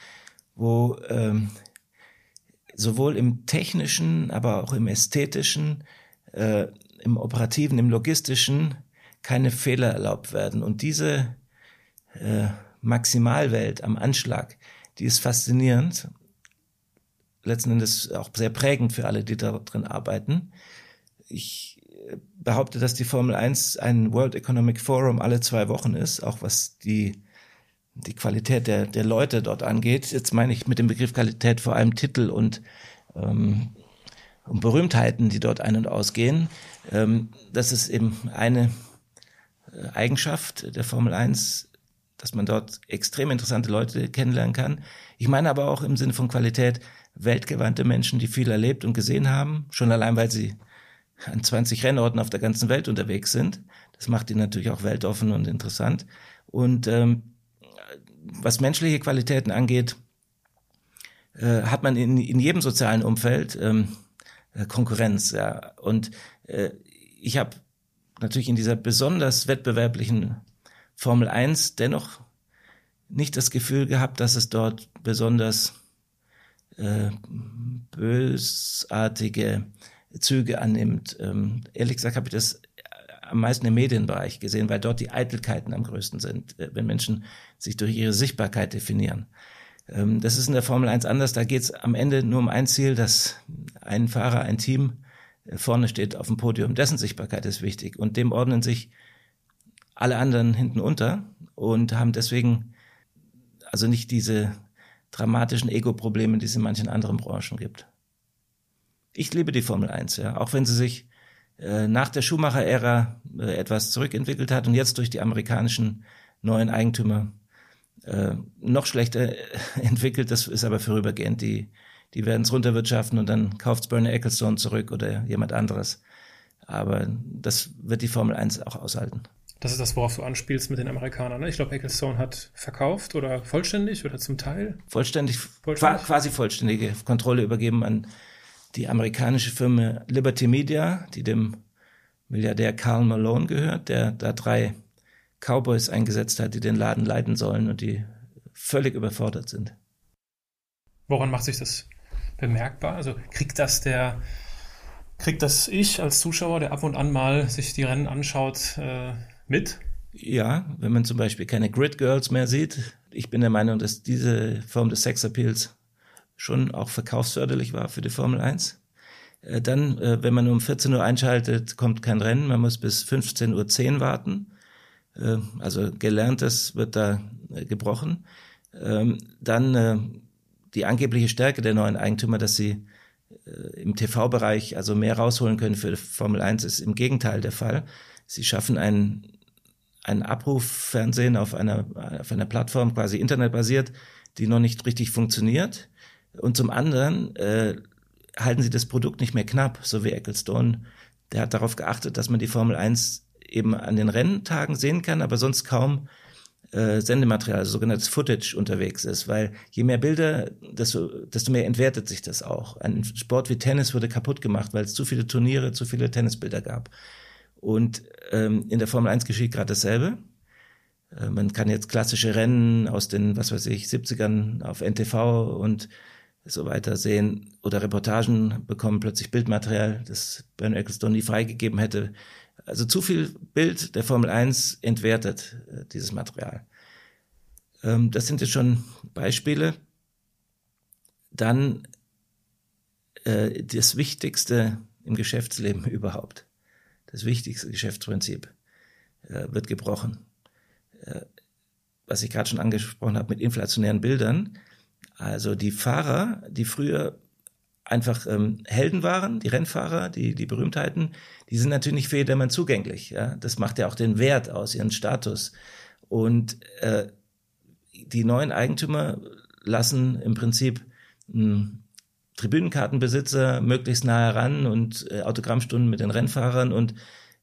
wo ähm, sowohl im technischen, aber auch im ästhetischen äh, im operativen, im logistischen keine Fehler erlaubt werden. Und diese äh, Maximalwelt am Anschlag, die ist faszinierend, letzten Endes auch sehr prägend für alle, die da drin arbeiten. Ich äh, behaupte, dass die Formel 1 ein World Economic Forum alle zwei Wochen ist, auch was die, die Qualität der, der Leute dort angeht. Jetzt meine ich mit dem Begriff Qualität vor allem Titel und ähm, und Berühmtheiten, die dort ein- und ausgehen. Ähm, das ist eben eine äh, Eigenschaft der Formel 1, dass man dort extrem interessante Leute kennenlernen kann. Ich meine aber auch im Sinne von Qualität weltgewandte Menschen, die viel erlebt und gesehen haben, schon allein weil sie an 20 Rennorten auf der ganzen Welt unterwegs sind. Das macht die natürlich auch weltoffen und interessant. Und ähm, was menschliche Qualitäten angeht, äh, hat man in, in jedem sozialen Umfeld ähm, äh, Konkurrenz. Ja. Und äh, ich habe natürlich in dieser besonders wettbewerblichen Formel 1 dennoch nicht das Gefühl gehabt, dass es dort besonders äh, bösartige Züge annimmt. Ähm, ehrlich gesagt habe ich das am meisten im Medienbereich gesehen, weil dort die Eitelkeiten am größten sind, äh, wenn Menschen sich durch ihre Sichtbarkeit definieren. Ähm, das ist in der Formel 1 anders. Da geht es am Ende nur um ein Ziel, dass ein Fahrer, ein Team äh, vorne steht auf dem Podium. Dessen Sichtbarkeit ist wichtig. Und dem ordnen sich alle anderen hinten unter und haben deswegen also nicht diese dramatischen Ego-Probleme, die es in manchen anderen Branchen gibt. Ich liebe die Formel 1, ja, auch wenn sie sich nach der Schumacher-Ära äh, etwas zurückentwickelt hat und jetzt durch die amerikanischen neuen Eigentümer äh, noch schlechter entwickelt. Das ist aber vorübergehend. Die, die werden es runterwirtschaften und dann kauft Bernie Ecclestone zurück oder jemand anderes. Aber das wird die Formel 1 auch aushalten. Das ist das, worauf du anspielst mit den Amerikanern. Ne? Ich glaube, Ecclestone hat verkauft oder vollständig oder zum Teil? Vollständig, vollständig? quasi vollständige Kontrolle übergeben an die amerikanische Firma Liberty Media, die dem Milliardär Carl Malone gehört, der da drei Cowboys eingesetzt hat, die den Laden leiten sollen und die völlig überfordert sind. Woran macht sich das bemerkbar? Also kriegt das der, kriegt das ich als Zuschauer, der ab und an mal sich die Rennen anschaut, äh, mit? Ja, wenn man zum Beispiel keine Grid Girls mehr sieht. Ich bin der Meinung, dass diese Form des Sexappeals schon auch verkaufsförderlich war für die Formel 1. Äh, dann, äh, wenn man um 14 Uhr einschaltet, kommt kein Rennen. Man muss bis 15.10 Uhr warten. Äh, also gelerntes wird da gebrochen. Ähm, dann die angebliche Stärke der neuen Eigentümer, dass sie im TV-Bereich also mehr rausholen können für die Formel 1, ist im Gegenteil der Fall. Sie schaffen ein, ein Abruffernsehen auf einer, auf einer Plattform, quasi internetbasiert, die noch nicht richtig funktioniert. Und zum anderen äh, halten sie das Produkt nicht mehr knapp, so wie Ecclestone. Der hat darauf geachtet, dass man die Formel 1 eben an den Renntagen sehen kann, aber sonst kaum äh, Sendematerial, also sogenanntes Footage unterwegs ist, weil je mehr Bilder, desto, desto mehr entwertet sich das auch. Ein Sport wie Tennis wurde kaputt gemacht, weil es zu viele Turniere, zu viele Tennisbilder gab. Und ähm, in der Formel 1 geschieht gerade dasselbe. Äh, man kann jetzt klassische Rennen aus den, was weiß ich, 70ern auf NTV und so weiter sehen oder Reportagen bekommen plötzlich Bildmaterial, das Bernie Ecclestone nie freigegeben hätte. Also zu viel Bild der Formel 1 entwertet äh, dieses Material. Ähm, das sind jetzt schon Beispiele. Dann äh, das Wichtigste im Geschäftsleben überhaupt. Das wichtigste Geschäftsprinzip äh, wird gebrochen. Äh, was ich gerade schon angesprochen habe mit inflationären Bildern also die Fahrer, die früher einfach ähm, Helden waren, die Rennfahrer, die, die Berühmtheiten, die sind natürlich für jedermann zugänglich. Ja? Das macht ja auch den Wert aus, ihren Status. Und äh, die neuen Eigentümer lassen im Prinzip mh, hm, Tribünenkartenbesitzer möglichst nah heran und äh, Autogrammstunden mit den Rennfahrern und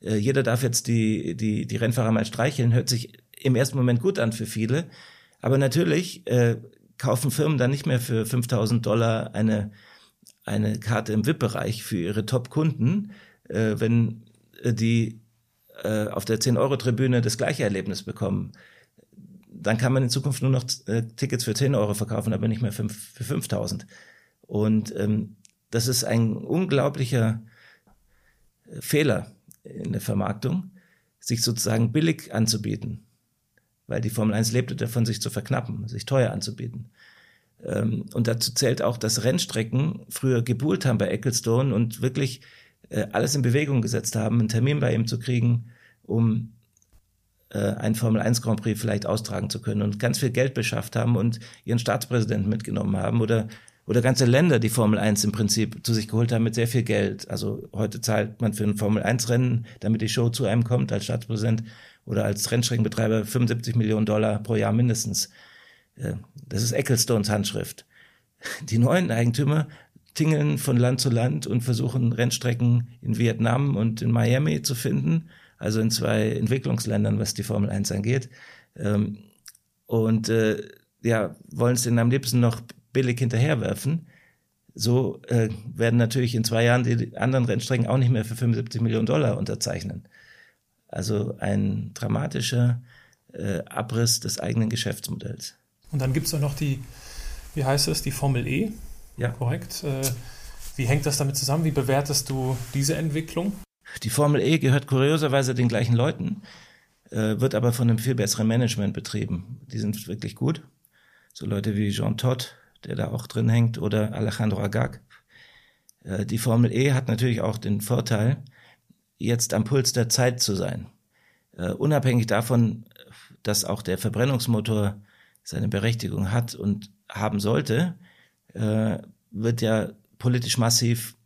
äh, jeder darf jetzt die, die, die Rennfahrer mal streicheln, hört sich im ersten Moment gut an für viele. Aber natürlich äh, kaufen Firmen dann nicht mehr für 5000 Dollar eine, eine Karte im VIP-Bereich für ihre Top-Kunden, äh, wenn äh, die äh, auf der 10-Euro-Tribüne das gleiche Erlebnis bekommen. Dann kann man in Zukunft nur noch äh, Tickets für 10 Euro verkaufen, aber nicht mehr für, für 5000. Und ähm, das ist ein unglaublicher äh, Fehler in der Vermarktung, sich sozusagen billig anzubieten weil die Formel 1 lebte davon, sich zu verknappen, sich teuer anzubieten. Ähm, und dazu zählt auch, dass Rennstrecken früher gebuhlt haben bei Ecclestone und wirklich äh, alles in Bewegung gesetzt haben, einen Termin bei ihm zu kriegen, um äh, einen Formel 1 Grand Prix vielleicht austragen zu können und ganz viel Geld beschafft haben und ihren Staatspräsidenten mitgenommen haben oder oder ganze Länder die Formel 1 im Prinzip zu sich geholt haben mit sehr viel Geld. Also heute zahlt man für ein Formel 1 Rennen, damit die Show zu einem kommt als Staatspräsident oder als Rennstreckenbetreiber 75 Millionen Dollar pro Jahr mindestens. Äh, das ist Ecclestones Handschrift. Die neuen Eigentümer tingeln von Land zu Land und versuchen Rennstrecken in Vietnam und in Miami zu finden, also in zwei Entwicklungsländern, was die Formel 1 angeht. Ähm, und äh, ja, wollen es denen am liebsten noch billig hinterherwerfen. So äh, werden natürlich in zwei Jahren die anderen Rennstrecken auch nicht mehr für 75 Millionen Dollar unterzeichnen. Also ein dramatischer äh, Abriss des eigenen Geschäftsmodells. Und dann gibt es auch noch die, wie heißt es, die Formel E. Ja. Korrekt. Äh, wie hängt das damit zusammen? Wie bewertest du diese Entwicklung? Die Formel E gehört kurioserweise den gleichen Leuten, äh, wird aber von einem viel besseren Management betrieben. Die sind wirklich gut. So Leute wie Jean Todt, der da auch drin hängt, oder Alejandro Agag. Äh, die Formel E hat natürlich auch den Vorteil, jetzt am Puls der Zeit zu sein. Uh, unabhängig davon, dass auch der Verbrennungsmotor seine Berechtigung hat und haben sollte, uh, wird ja politisch massiv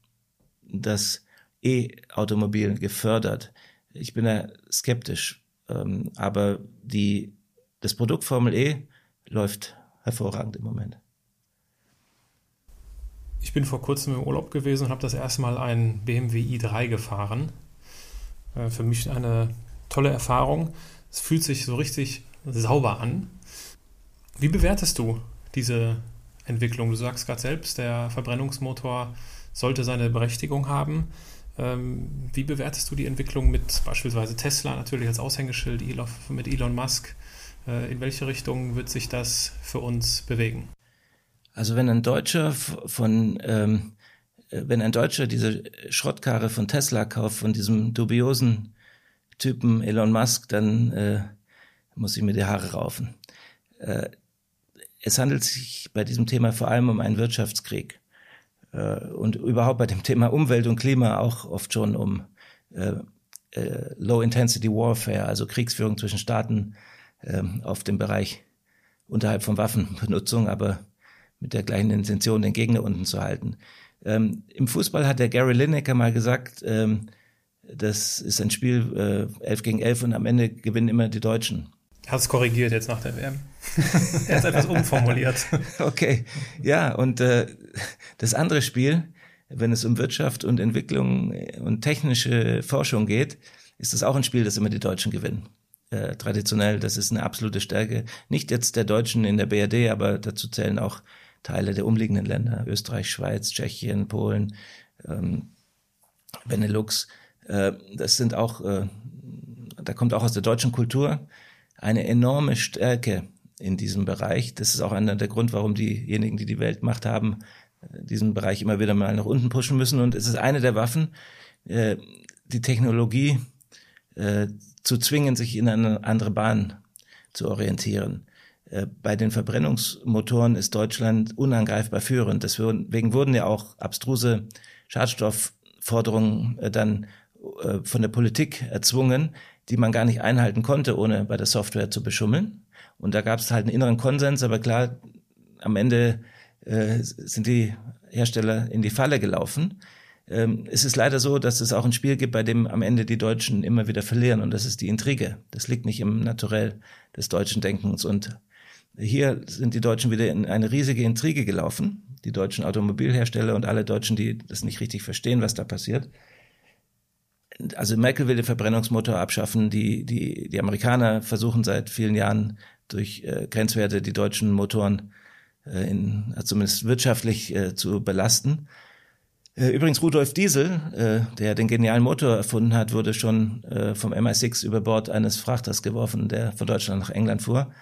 das E-Automobil gefördert. Ich bin da skeptisch, ähm, aber die, das Produkt Formel E läuft hervorragend im Moment. Ich bin vor kurzem im Urlaub gewesen und habe das erste Mal einen BMW i3 gefahren. Äh, für mich eine tolle Erfahrung. Es fühlt sich so richtig sauber an. Wie bewertest du diese Entwicklung? Du sagst gerade selbst, der Verbrennungsmotor sollte seine Berechtigung haben. Ähm, wie bewertest du die Entwicklung mit beispielsweise Tesla natürlich als Aushängeschild, mit Elon Musk? Äh, in welche Richtung wird sich das für uns bewegen? Also wenn ein Deutscher von ähm, wenn ein Deutscher diese Schrottkarre von Tesla kauft, von diesem dubiosen Typen Elon Musk, dann äh, muss ich mir die Haare raufen. Äh, es handelt sich bei diesem Thema vor allem um einen Wirtschaftskrieg äh, und überhaupt bei dem Thema Umwelt und Klima auch oft schon um äh, äh, Low-Intensity Warfare, also Kriegsführung zwischen Staaten ähm, auf dem Bereich unterhalb von Waffenbenutzung, aber mit der gleichen Intention, den Gegner unten zu halten. Ähm, Im Fußball hat der Gary Lineker mal gesagt, ähm, das ist ein Spiel äh, 11 gegen 11 und am Ende gewinnen immer die Deutschen. Hat es korrigiert jetzt nach der WM. er hat etwas umformuliert. Okay, ja, und äh, das andere Spiel, wenn es um Wirtschaft und Entwicklung und technische Forschung geht, ist das auch ein Spiel, das immer die Deutschen gewinnen. Äh, traditionell, das ist eine absolute Stärke. Nicht jetzt der Deutschen in der BRD, aber dazu zählen auch Teile der umliegenden Länder, Österreich, Schweiz, Tschechien, Polen, ähm, Benelux. Äh, das sind auch, äh, da kommt auch aus der deutschen Kultur eine enorme Stärke in diesem Bereich. Das ist auch einer der Grund, warum diejenigen, die die Weltmacht haben, äh, diesen Bereich immer wieder mal nach unten pushen müssen. Und es ist eine der Waffen, äh, die Technologie äh, zu zwingen, sich in eine andere Bahn zu orientieren. Bei den Verbrennungsmotoren ist Deutschland unangreifbar führend. Deswegen wurden ja auch abstruse Schadstoffforderungen dann von der Politik erzwungen, die man gar nicht einhalten konnte, ohne bei der Software zu beschummeln. Und da gab es halt einen inneren Konsens, aber klar, am Ende äh, sind die Hersteller in die Falle gelaufen. Ähm, es ist leider so, dass es auch ein Spiel gibt, bei dem am Ende die Deutschen immer wieder verlieren und das ist die Intrige. Das liegt nicht im Naturell des deutschen Denkens und hier sind die Deutschen wieder in eine riesige Intrige gelaufen. Die deutschen Automobilhersteller und alle Deutschen, die das nicht richtig verstehen, was da passiert also Merkel will den Verbrennungsmotor abschaffen. Die, die, die Amerikaner versuchen seit vielen Jahren durch äh, Grenzwerte die deutschen Motoren äh, in, zumindest wirtschaftlich äh, zu belasten. Äh, übrigens Rudolf Diesel, äh, der den genialen Motor erfunden hat, wurde schon äh, vom MI6 über Bord eines Frachters geworfen, der von Deutschland nach England fuhr.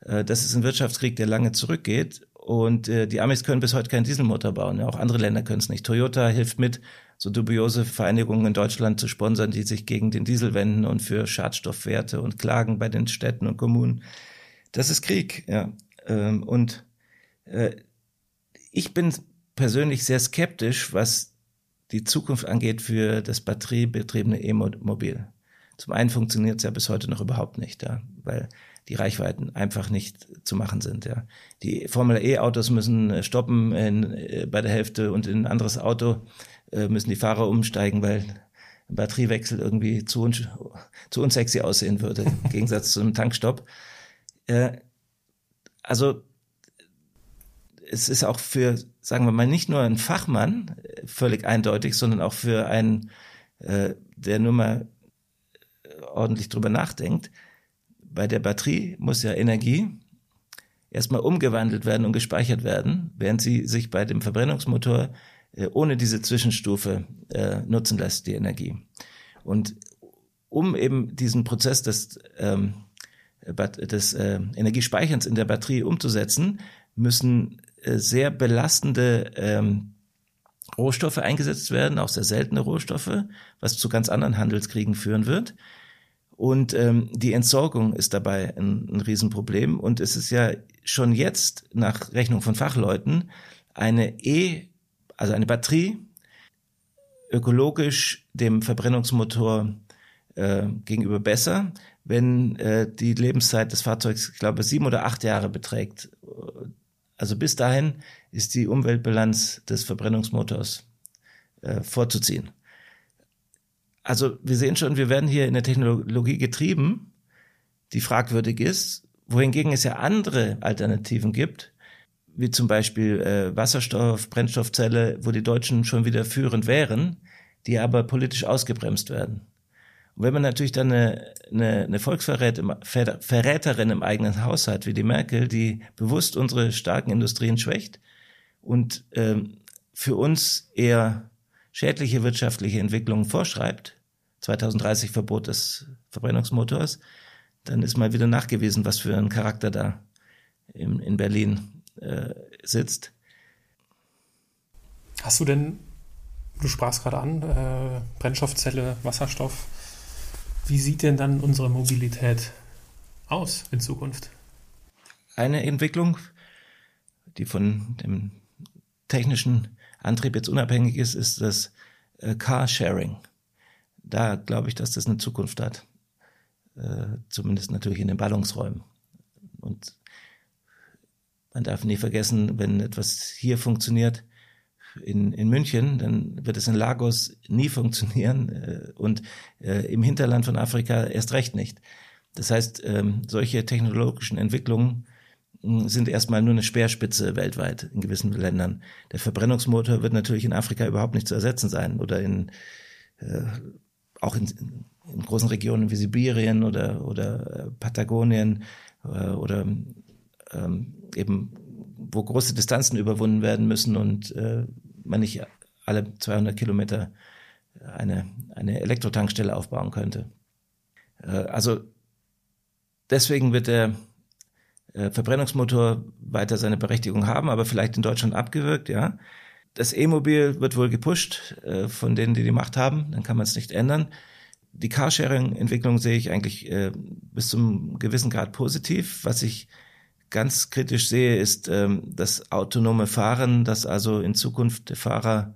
Äh, das ist ein Wirtschaftskrieg, der lange zurückgeht. Und äh, die Amis können bis heute keinen Dieselmotor bauen. Ja, auch andere Länder können es nicht. Toyota hilft mit, so dubiose Vereinigungen in Deutschland zu sponsern, die sich gegen den Diesel wenden und für Schadstoffwerte und klagen bei den Städten und Kommunen. Das ist Krieg, ja. Ähm, und äh, ich bin persönlich sehr skeptisch, was die Zukunft angeht für das batteriebetriebene E-Mobil. Zum einen funktioniert es ja bis heute noch überhaupt nicht, ja, weil die Reichweiten einfach nicht zu machen sind. Ja. Die Formel E-Autos müssen äh, stoppen in, äh, bei der Hälfte und in ein anderes Auto äh, müssen die Fahrer umsteigen, weil ein Batteriewechsel irgendwie zu, un zu unsexy aussehen würde, im Gegensatz zu einem Tankstopp. Äh, also es ist auch für, sagen wir mal, nicht nur ein Fachmann völlig eindeutig, sondern auch für einen, äh, der nur mal ordentlich drüber nachdenkt, bei der Batterie muss ja Energie erstmal umgewandelt werden und gespeichert werden, während sie sich bei dem Verbrennungsmotor äh, ohne diese Zwischenstufe äh, nutzen lässt, die Energie. Und um eben diesen Prozess des, ähm, des äh, Energiespeicherns in der Batterie umzusetzen, müssen äh, sehr belastende ähm, Rohstoffe eingesetzt werden, auch sehr seltene Rohstoffe, was zu ganz anderen Handelskriegen führen wird. Und ähm, die Entsorgung ist dabei ein, ein Riesenproblem. Und es ist ja schon jetzt nach Rechnung von Fachleuten eine E, also eine Batterie, ökologisch dem Verbrennungsmotor äh, gegenüber besser, wenn äh, die Lebenszeit des Fahrzeugs, ich glaube, sieben oder acht Jahre beträgt. Also bis dahin ist die Umweltbilanz des Verbrennungsmotors äh, vorzuziehen. Also wir sehen schon, wir werden hier in der Technologie getrieben, die fragwürdig ist, wohingegen es ja andere Alternativen gibt, wie zum Beispiel äh, Wasserstoff, Brennstoffzelle, wo die Deutschen schon wieder führend wären, die aber politisch ausgebremst werden. Und wenn man natürlich dann eine, eine, eine Volksverräterin im eigenen Haus hat, wie die Merkel, die bewusst unsere starken Industrien schwächt und ähm, für uns eher schädliche wirtschaftliche Entwicklungen vorschreibt, 2030 Verbot des Verbrennungsmotors, dann ist mal wieder nachgewiesen, was für ein Charakter da in, in Berlin äh, sitzt. Hast du denn, du sprachst gerade an, äh, Brennstoffzelle, Wasserstoff, Wie sieht denn dann unsere Mobilität aus in Zukunft? Eine Entwicklung, die von dem technischen Antrieb jetzt unabhängig ist, ist das äh, Carsharing. Da glaube ich, dass das eine Zukunft hat. Äh, zumindest natürlich in den Ballungsräumen. Und man darf nie vergessen, wenn etwas hier funktioniert, in, in München, dann wird es in Lagos nie funktionieren äh, und äh, im Hinterland von Afrika erst recht nicht. Das heißt, ähm, solche technologischen Entwicklungen sind erstmal nur eine Speerspitze weltweit in gewissen Ländern. Der Verbrennungsmotor wird natürlich in Afrika überhaupt nicht zu ersetzen sein oder in äh, auch in, in großen Regionen wie Sibirien oder oder äh, Patagonien äh, oder ähm, eben wo große Distanzen überwunden werden müssen und äh, man nicht alle 200 Kilometer eine, eine Elektrotankstelle aufbauen könnte. Äh, also deswegen wird der äh, Verbrennungsmotor weiter seine Berechtigung haben, aber vielleicht in Deutschland abgewirkt, ja. Das E-Mobil wird wohl gepusht äh, von denen, die die Macht haben, dann kann man es nicht ändern. Die Carsharing-Entwicklung sehe ich eigentlich bis zum gewissen Grad positiv. Was ich ganz kritisch sehe, ist ähm, das autonome Fahren, dass also in Zukunft der Fahrer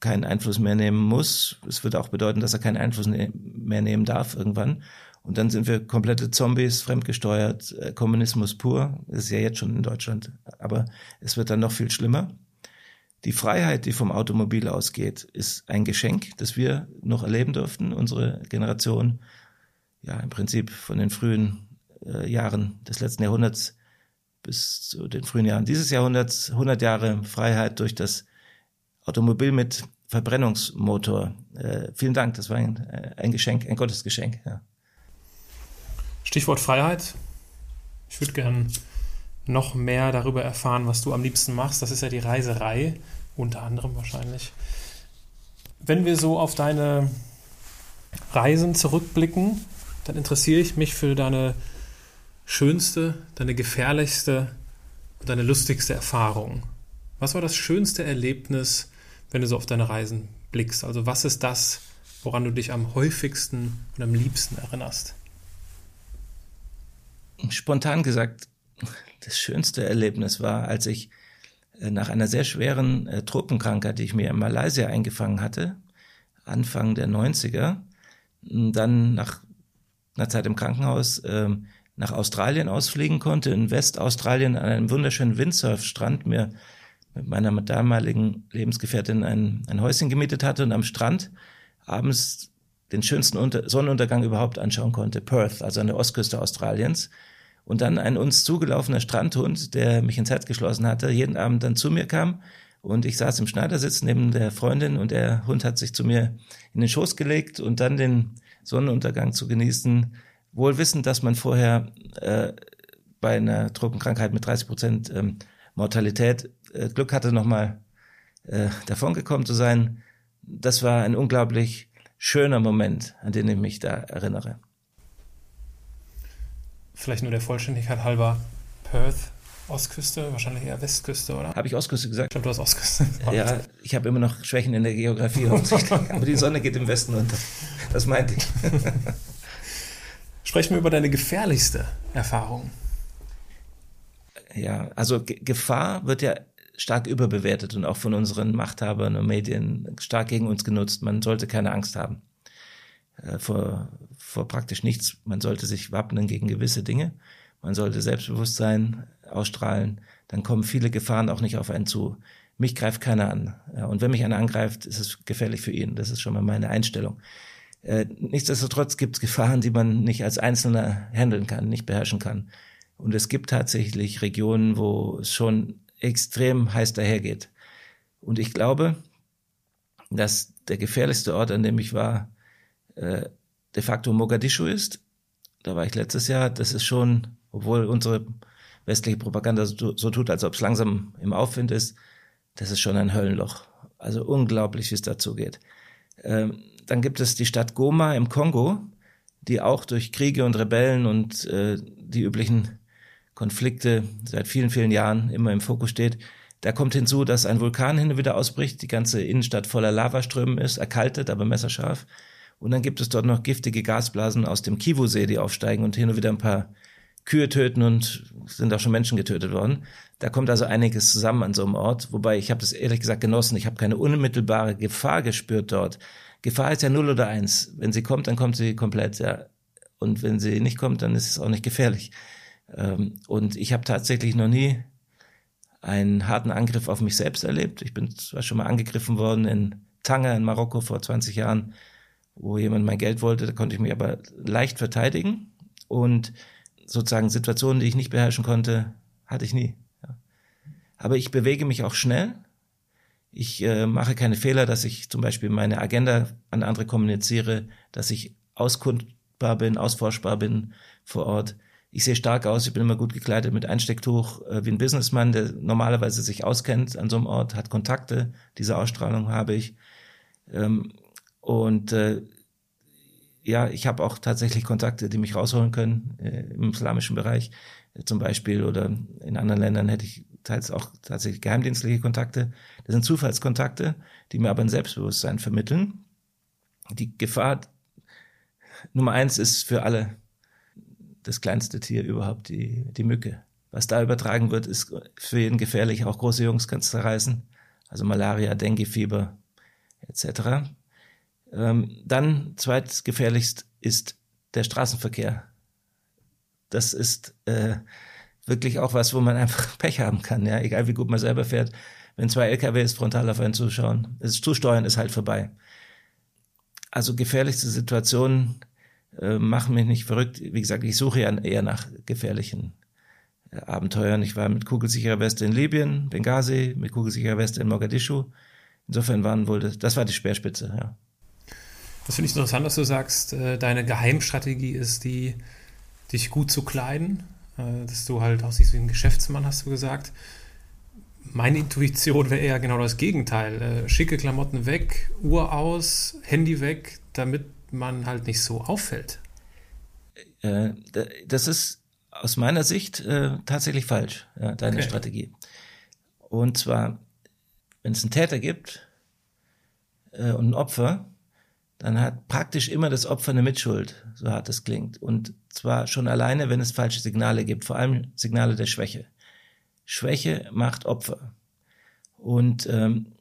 keinen Einfluss mehr nehmen muss. Es würde auch bedeuten, dass er keinen Einfluss ne mehr nehmen darf irgendwann. Und dann sind wir komplette Zombies, fremdgesteuert, äh, Kommunismus pur. Das ist ja jetzt schon in Deutschland, aber es wird dann noch viel schlimmer. Die Freiheit, die vom Automobil ausgeht, ist ein Geschenk, das wir noch erleben dürften, unsere Generation. Ja, im Prinzip von den frühen äh, Jahren des letzten Jahrhunderts bis zu den frühen Jahren dieses Jahrhunderts 100 Jahre Freiheit durch das Automobil mit Verbrennungsmotor. Äh, vielen Dank, das war ein, äh, ein Geschenk, ein Gottesgeschenk. Ja. Stichwort Freiheit. Ich würde gern noch mehr darüber erfahren, was du am liebsten machst. Das ist ja die Reiserei, unter anderem wahrscheinlich. Wenn wir so auf deine Reisen zurückblicken, dann interessiere ich mich für deine schönste, deine gefährlichste und deine lustigste Erfahrung? Was war das schönste Erlebnis, wenn du so auf deine Reisen blickst? Also was ist das, woran du dich am häufigsten und am liebsten erinnerst? Spontan gesagt, das schönste Erlebnis war, als ich äh, nach einer sehr schweren äh, Tropenkrankheit, die ich mir in Malaysia eingefangen hatte, Anfang der 90er, dann nach einer Zeit im Krankenhaus ähm, nach Australien ausfliegen konnte, in Westaustralien an einem wunderschönen Windsurfstrand mir mit meiner damaligen Lebensgefährtin ein, ein Häuschen gemietet hatte und am Strand abends den schönsten Unter Sonnenuntergang überhaupt anschauen konnte, Perth, also an der Ostküste Australiens. Und dann ein uns zugelaufener Strandhund, der mich ins Herz geschlossen hatte, jeden Abend dann zu mir kam und ich saß im Schneidersitz neben der Freundin und der Hund hat sich zu mir in den Schoß gelegt und dann den Sonnenuntergang zu genießen, wohl wissend, dass man vorher äh, bei einer Trockenkrankheit mit 30 Prozent ähm, Mortalität äh, Glück hatte, nochmal äh, davongekommen zu sein. Das war ein unglaublich schöner Moment, an den ich mich da erinnere. Vielleicht nur der Vollständigkeit halber Perth, Ostküste, wahrscheinlich eher Westküste, oder? Habe ich Ostküste gesagt? Ich glaube, du hast Ostküste. ja, ich habe immer noch Schwächen in der Geografie, aber die Sonne geht im Westen unter. Das meinte ich. Sprechen wir über deine gefährlichste Erfahrung. Ja, also Ge Gefahr wird ja stark überbewertet und auch von unseren Machthabern und Medien stark gegen uns genutzt. Man sollte keine Angst haben äh, vor, vor praktisch nichts. Man sollte sich wappnen gegen gewisse Dinge. Man sollte Selbstbewusstsein ausstrahlen. Dann kommen viele Gefahren auch nicht auf einen zu. Mich greift keiner an. Ja, und wenn mich einer angreift, ist es gefährlich für ihn. Das ist schon mal meine Einstellung. Äh, nichtsdestotrotz gibt es Gefahren, die man nicht als Einzelner handeln kann, nicht beherrschen kann. Und es gibt tatsächlich Regionen, wo es schon extrem heiß dahergeht. Und ich glaube, dass der gefährlichste Ort, an dem ich war, äh, de facto Mogadischu ist. Da war ich letztes Jahr. Das ist schon, obwohl unsere westliche Propaganda so, so tut, als ob es langsam im Aufwind ist, das ist schon ein Höllenloch. Also unglaublich, wie es dazu geht. Ähm, dann gibt es die Stadt Goma im Kongo, die auch durch Kriege und Rebellen und äh, die üblichen Konflikte seit vielen, vielen Jahren immer im Fokus steht. Da kommt hinzu, dass ein Vulkan hin und wieder ausbricht, die ganze Innenstadt voller Lavaströmen ist, erkaltet, aber messerscharf. Und dann gibt es dort noch giftige Gasblasen aus dem Kivu-See, die aufsteigen und hin und wieder ein paar Kühe töten und sind auch schon Menschen getötet worden. Da kommt also einiges zusammen an so einem Ort, wobei ich habe das ehrlich gesagt genossen. Ich habe keine unmittelbare Gefahr gespürt dort. Gefahr ist ja null oder eins. Wenn sie kommt, dann kommt sie komplett, ja. Und wenn sie nicht kommt, dann ist es auch nicht gefährlich. Ähm, und ich habe tatsächlich noch nie einen harten Angriff auf mich selbst erlebt. Ich bin zwar schon mal angegriffen worden in Tanger in Marokko vor 20 Jahren, wo jemand mein Geld wollte, da konnte ich mich aber leicht verteidigen. Und sozusagen Situationen, die ich nicht beherrschen konnte, hatte ich nie. Ja. Aber ich bewege mich auch schnell. Ich äh, mache keine Fehler, dass ich zum Beispiel meine Agenda an andere kommuniziere, dass ich auskundbar bin, ausforschbar bin vor Ort. Ich sehe stark aus, ich bin immer gut gekleidet mit Einstecktuch, äh, wie ein Businessman, der normalerweise sich auskennt an so einem Ort, hat Kontakte, diese Ausstrahlung habe ich. Ähm, und äh, ja, ich habe auch tatsächlich Kontakte, die mich rausholen können äh, im islamischen Bereich äh, zum Beispiel oder in anderen Ländern hätte ich teils auch tatsächlich geheimdienstliche Kontakte. Das sind Zufallskontakte, die mir aber ein Selbstbewusstsein vermitteln. Die Gefahr Nummer eins ist für alle das kleinste Tier überhaupt, die, die Mücke. Was da übertragen wird, ist für jeden gefährlich. Auch große Jungs kann es zerreißen. Also Malaria, Dengue-Fieber etc. Ähm, dann zweitgefährlichst ist der Straßenverkehr. Das ist äh, wirklich auch was, wo man einfach Pech haben kann, ja, egal wie gut man selber fährt. Wenn zwei LKWs frontal auf einen zuschauen, das Zusteuern ist halt vorbei. Also gefährlichste Situationen äh, machen mich nicht verrückt. Wie gesagt, ich suche ja eher nach gefährlichen äh, Abenteuern. Ich war mit kugelsicherer Weste in Libyen, Benghazi, mit kugelsicherer Weste in Mogadischu. Insofern waren wohl das, das war die Speerspitze, ja. Das finde ich interessant, dass du sagst, äh, deine Geheimstrategie ist die, dich gut zu kleiden, äh, dass du halt aussiehst wie ein Geschäftsmann, hast du gesagt. Meine Intuition wäre eher genau das Gegenteil. Äh, schicke Klamotten weg, Uhr aus, Handy weg, damit man halt nicht so auffällt. Das ist aus meiner Sicht tatsächlich falsch, deine okay. Strategie. Und zwar, wenn es einen Täter gibt und ein Opfer, dann hat praktisch immer das Opfer eine Mitschuld, so hart es klingt. Und zwar schon alleine, wenn es falsche Signale gibt, vor allem Signale der Schwäche. Schwäche macht Opfer. Und ähm,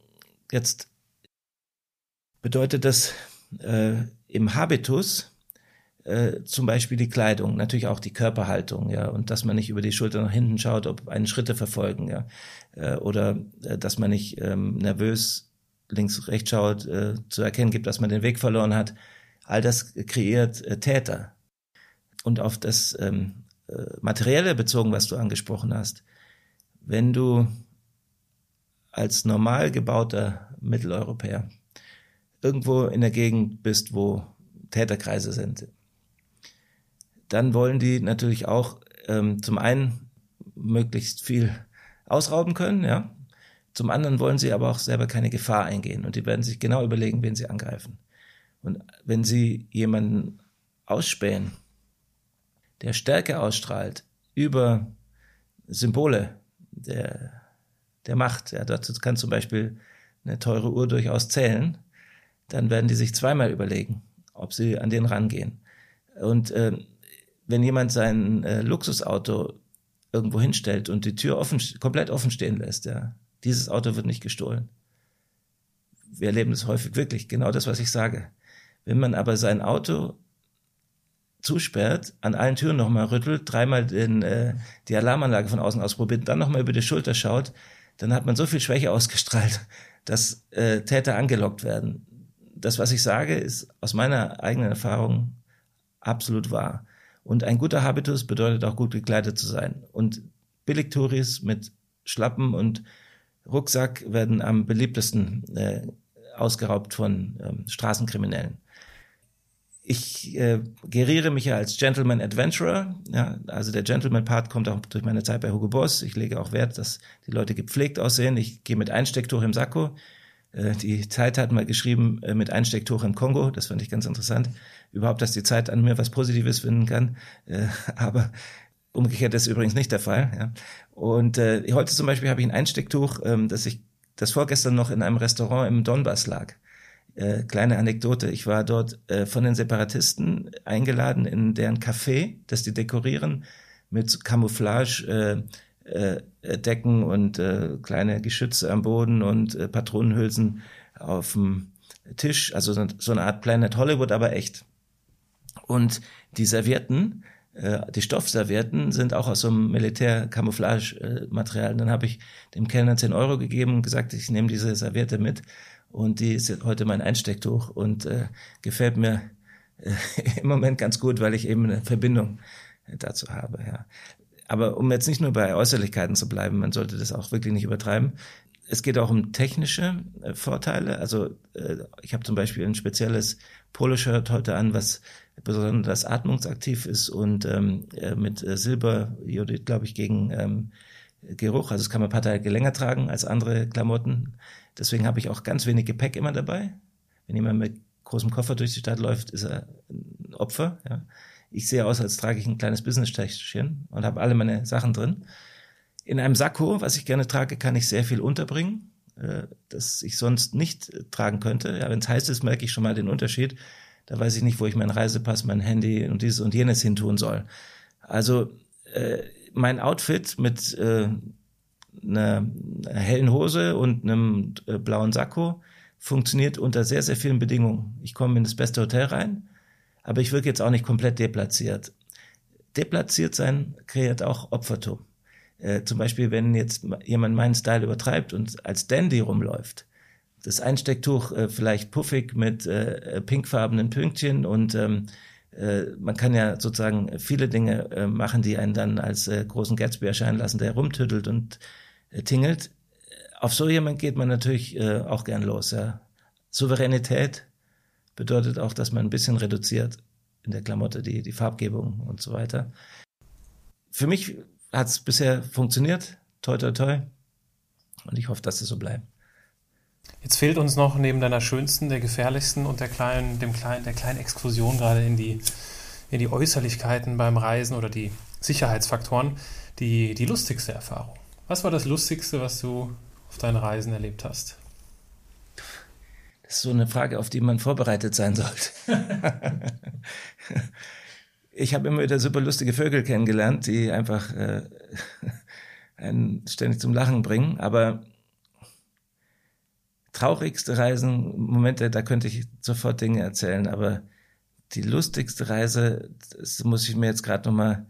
jetzt bedeutet das äh, im Habitus äh, zum Beispiel die Kleidung, natürlich auch die Körperhaltung, ja, und dass man nicht über die Schulter nach hinten schaut, ob einen Schritte verfolgen, ja, äh, oder äh, dass man nicht ähm, nervös links, rechts schaut, äh, zu erkennen gibt, dass man den Weg verloren hat. All das kreiert äh, Täter. Und auf das ähm, äh, Materielle bezogen, was du angesprochen hast, wenn du als normal gebauter Mitteleuropäer irgendwo in der Gegend bist, wo Täterkreise sind, dann wollen die natürlich auch ähm, zum einen möglichst viel ausrauben können, ja, zum anderen wollen sie aber auch selber keine Gefahr eingehen und die werden sich genau überlegen, wen sie angreifen. Und wenn sie jemanden ausspähen, der Stärke ausstrahlt über Symbole der, der Macht, ja, dazu kann zum Beispiel eine teure Uhr durchaus zählen, dann werden die sich zweimal überlegen, ob sie an den rangehen. Und äh, wenn jemand sein äh, Luxusauto irgendwo hinstellt und die Tür offen, komplett offen stehen lässt, ja, dieses Auto wird nicht gestohlen. Wir erleben das häufig wirklich, genau das, was ich sage. Wenn man aber sein Auto zusperrt, an allen Türen nochmal rüttelt, dreimal den, äh, die Alarmanlage von außen ausprobiert, dann nochmal über die Schulter schaut, dann hat man so viel Schwäche ausgestrahlt, dass äh, Täter angelockt werden. Das, was ich sage, ist aus meiner eigenen Erfahrung absolut wahr. Und ein guter Habitus bedeutet auch gut gekleidet zu sein. Und Billigtouris mit Schlappen und Rucksack werden am beliebtesten äh, ausgeraubt von ähm, Straßenkriminellen. Ich äh, geriere mich ja als Gentleman Adventurer. Ja, also der Gentleman-Part kommt auch durch meine Zeit bei Hugo Boss. Ich lege auch Wert, dass die Leute gepflegt aussehen. Ich gehe mit Einstecktuch im Sakko. Äh, die Zeit hat mal geschrieben äh, mit Einstecktuch im Kongo. Das fand ich ganz interessant. Überhaupt, dass die Zeit an mir was Positives finden kann. Äh, aber Umgekehrt ist übrigens nicht der Fall. Ja. Und äh, heute zum Beispiel habe ich ein Einstecktuch, ähm, das ich das vorgestern noch in einem Restaurant im Donbass lag. Äh, kleine Anekdote, ich war dort äh, von den Separatisten eingeladen in deren Café, das die dekorieren mit Camouflage, äh, äh, Decken und äh, kleine Geschütze am Boden und äh, Patronenhülsen auf dem Tisch, also so eine Art Planet Hollywood, aber echt. Und die Servietten, äh, die Stoffservietten sind auch aus so einem Militär-Camouflage-Material. Dann habe ich dem Kellner 10 Euro gegeben und gesagt, ich nehme diese Serviette mit. Und die ist heute mein Einstecktuch und äh, gefällt mir äh, im Moment ganz gut, weil ich eben eine Verbindung dazu habe. Ja. Aber um jetzt nicht nur bei Äußerlichkeiten zu bleiben, man sollte das auch wirklich nicht übertreiben. Es geht auch um technische äh, Vorteile. Also äh, ich habe zum Beispiel ein spezielles Poloshirt heute an, was besonders atmungsaktiv ist und ähm, äh, mit Silberjodid, glaube ich, gegen ähm, Geruch. Also das kann man ein paar Tage länger tragen als andere Klamotten. Deswegen habe ich auch ganz wenig Gepäck immer dabei. Wenn jemand mit großem Koffer durch die Stadt läuft, ist er ein Opfer. Ja. Ich sehe aus, als trage ich ein kleines Business-Täschchen und habe alle meine Sachen drin. In einem Sakko, was ich gerne trage, kann ich sehr viel unterbringen, äh, das ich sonst nicht tragen könnte. Ja, Wenn es heiß ist, merke ich schon mal den Unterschied. Da weiß ich nicht, wo ich meinen Reisepass, mein Handy und dieses und jenes hin tun soll. Also äh, mein Outfit mit äh, einer, einer hellen Hose und einem äh, blauen Sakko funktioniert unter sehr, sehr vielen Bedingungen. Ich komme in das beste Hotel rein, aber ich wirke jetzt auch nicht komplett deplatziert. Deplatziert sein kreiert auch Opfertum. Äh, zum Beispiel, wenn jetzt jemand meinen Style übertreibt und als Dandy rumläuft, das Einstecktuch äh, vielleicht puffig mit äh, pinkfarbenen Pünktchen und ähm, äh, man kann ja sozusagen viele Dinge äh, machen, die einen dann als äh, großen Gatsby erscheinen lassen, der rumtüttelt und äh, tingelt. Auf so jemand geht man natürlich äh, auch gern los. Ja. Souveränität bedeutet auch, dass man ein bisschen reduziert in der Klamotte, die, die Farbgebung und so weiter. Für mich hat es bisher funktioniert. Toi, toi, toi. Und ich hoffe, dass es so bleibt. Jetzt fehlt uns noch neben deiner schönsten, der gefährlichsten und der kleinen, dem kleinen, der kleinen Exkursion gerade in die, in die Äußerlichkeiten beim Reisen oder die Sicherheitsfaktoren, die, die lustigste Erfahrung. Was war das Lustigste, was du auf deinen Reisen erlebt hast? Das ist so eine Frage, auf die man vorbereitet sein sollte. ich habe immer wieder super lustige Vögel kennengelernt, die einfach äh, einen ständig zum Lachen bringen. Aber traurigste Reisen, Momente, da könnte ich sofort Dinge erzählen. Aber die lustigste Reise, das muss ich mir jetzt gerade nochmal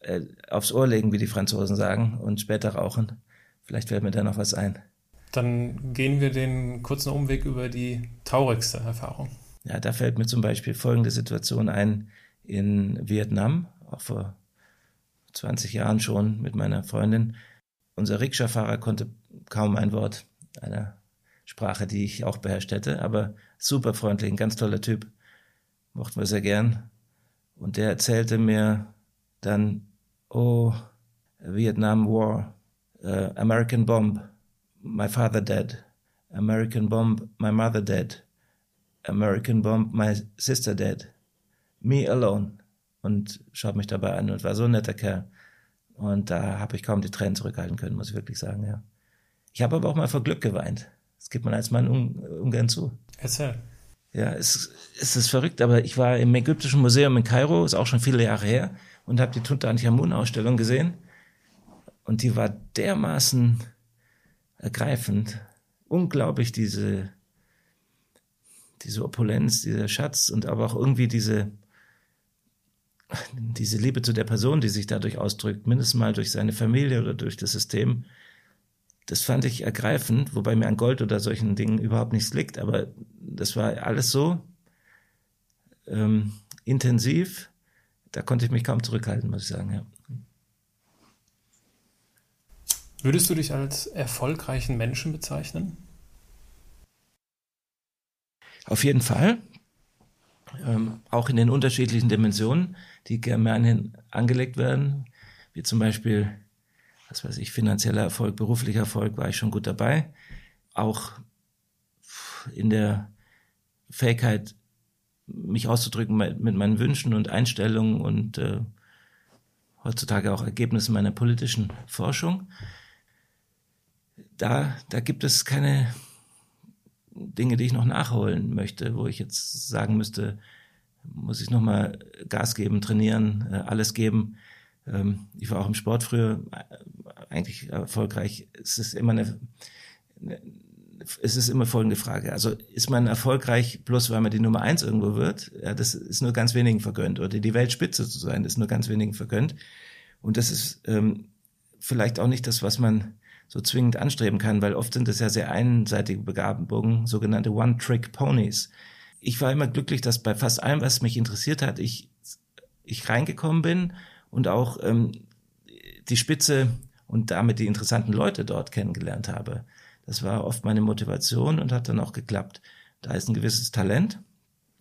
äh, aufs Ohr legen, wie die Franzosen sagen, und später rauchen. Vielleicht fällt mir da noch was ein. Dann gehen wir den kurzen Umweg über die traurigste Erfahrung. Ja, da fällt mir zum Beispiel folgende Situation ein in Vietnam, auch vor 20 Jahren schon mit meiner Freundin. Unser Rikscha-Fahrer konnte kaum ein Wort einer Sprache, die ich auch beherrscht hätte, aber super freundlich, ein ganz toller Typ. Mochten wir sehr gern. Und der erzählte mir dann, oh, Vietnam War, uh, American Bomb, my father dead. American Bomb, my mother dead. American Bomb, my sister dead. Me Alone und schaut mich dabei an und war so ein netter Kerl. Und da habe ich kaum die Tränen zurückhalten können, muss ich wirklich sagen, ja. Ich habe aber auch mal vor Glück geweint. Das gibt man als Mann un, ungern zu. Erzähl. Ja, es, es ist verrückt, aber ich war im Ägyptischen Museum in Kairo, ist auch schon viele Jahre her, und habe die Tutanchamun-Ausstellung gesehen. Und die war dermaßen ergreifend. Unglaublich, diese, diese Opulenz, dieser Schatz und aber auch irgendwie diese, diese Liebe zu der Person, die sich dadurch ausdrückt, mindestens mal durch seine Familie oder durch das System, das fand ich ergreifend, wobei mir an Gold oder solchen Dingen überhaupt nichts liegt, aber das war alles so ähm, intensiv, da konnte ich mich kaum zurückhalten, muss ich sagen, ja. Würdest du dich als erfolgreichen Menschen bezeichnen? Auf jeden Fall ähm, auch in den unterschiedlichen Dimensionen, die gemeinhin angelegt werden, wie zum Beispiel, was weiß ich, finanzieller Erfolg, beruflicher Erfolg, war ich schon gut dabei. Auch in der Fähigkeit, mich auszudrücken mit meinen Wünschen und Einstellungen und äh, heutzutage auch Ergebnissen meiner politischen Forschung. Da, da gibt es keine Dinge, die ich noch nachholen möchte, wo ich jetzt sagen müsste, muss ich nochmal Gas geben, trainieren, äh, alles geben. Ähm, ich war auch im Sport früher äh, eigentlich erfolgreich. Es ist immer eine, eine es ist immer folgende Frage. Also ist man erfolgreich bloß, weil man die Nummer eins irgendwo wird? Ja, das ist nur ganz wenigen vergönnt. Oder die Weltspitze zu sein, ist nur ganz wenigen vergönnt. Und das ist ähm, vielleicht auch nicht das, was man so zwingend anstreben kann, weil oft sind es ja sehr einseitige Begabungen, sogenannte One-Trick-Ponies. Ich war immer glücklich, dass bei fast allem, was mich interessiert hat, ich, ich reingekommen bin und auch ähm, die Spitze und damit die interessanten Leute dort kennengelernt habe. Das war oft meine Motivation und hat dann auch geklappt. Da ist ein gewisses Talent,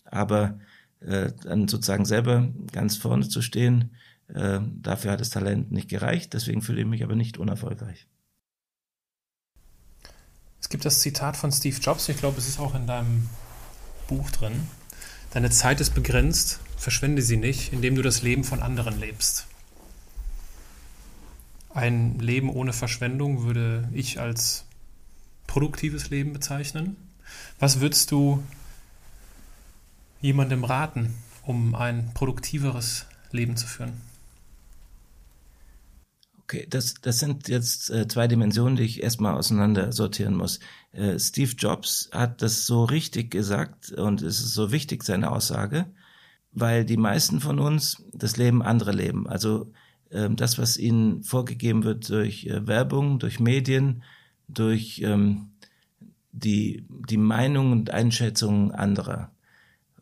aber äh, dann sozusagen selber ganz vorne zu stehen, äh, dafür hat das Talent nicht gereicht. Deswegen fühle ich mich aber nicht unerfolgreich. Es gibt das Zitat von Steve Jobs, ich glaube, es ist auch in deinem Buch drin. Deine Zeit ist begrenzt, verschwende sie nicht, indem du das Leben von anderen lebst. Ein Leben ohne Verschwendung würde ich als produktives Leben bezeichnen. Was würdest du jemandem raten, um ein produktiveres Leben zu führen? Okay, das, das sind jetzt äh, zwei Dimensionen, die ich erstmal auseinander sortieren muss. Äh, Steve Jobs hat das so richtig gesagt und es ist so wichtig, seine Aussage, weil die meisten von uns das Leben andere leben. Also äh, das, was ihnen vorgegeben wird durch äh, Werbung, durch Medien, durch ähm, die, die Meinung und Einschätzungen anderer.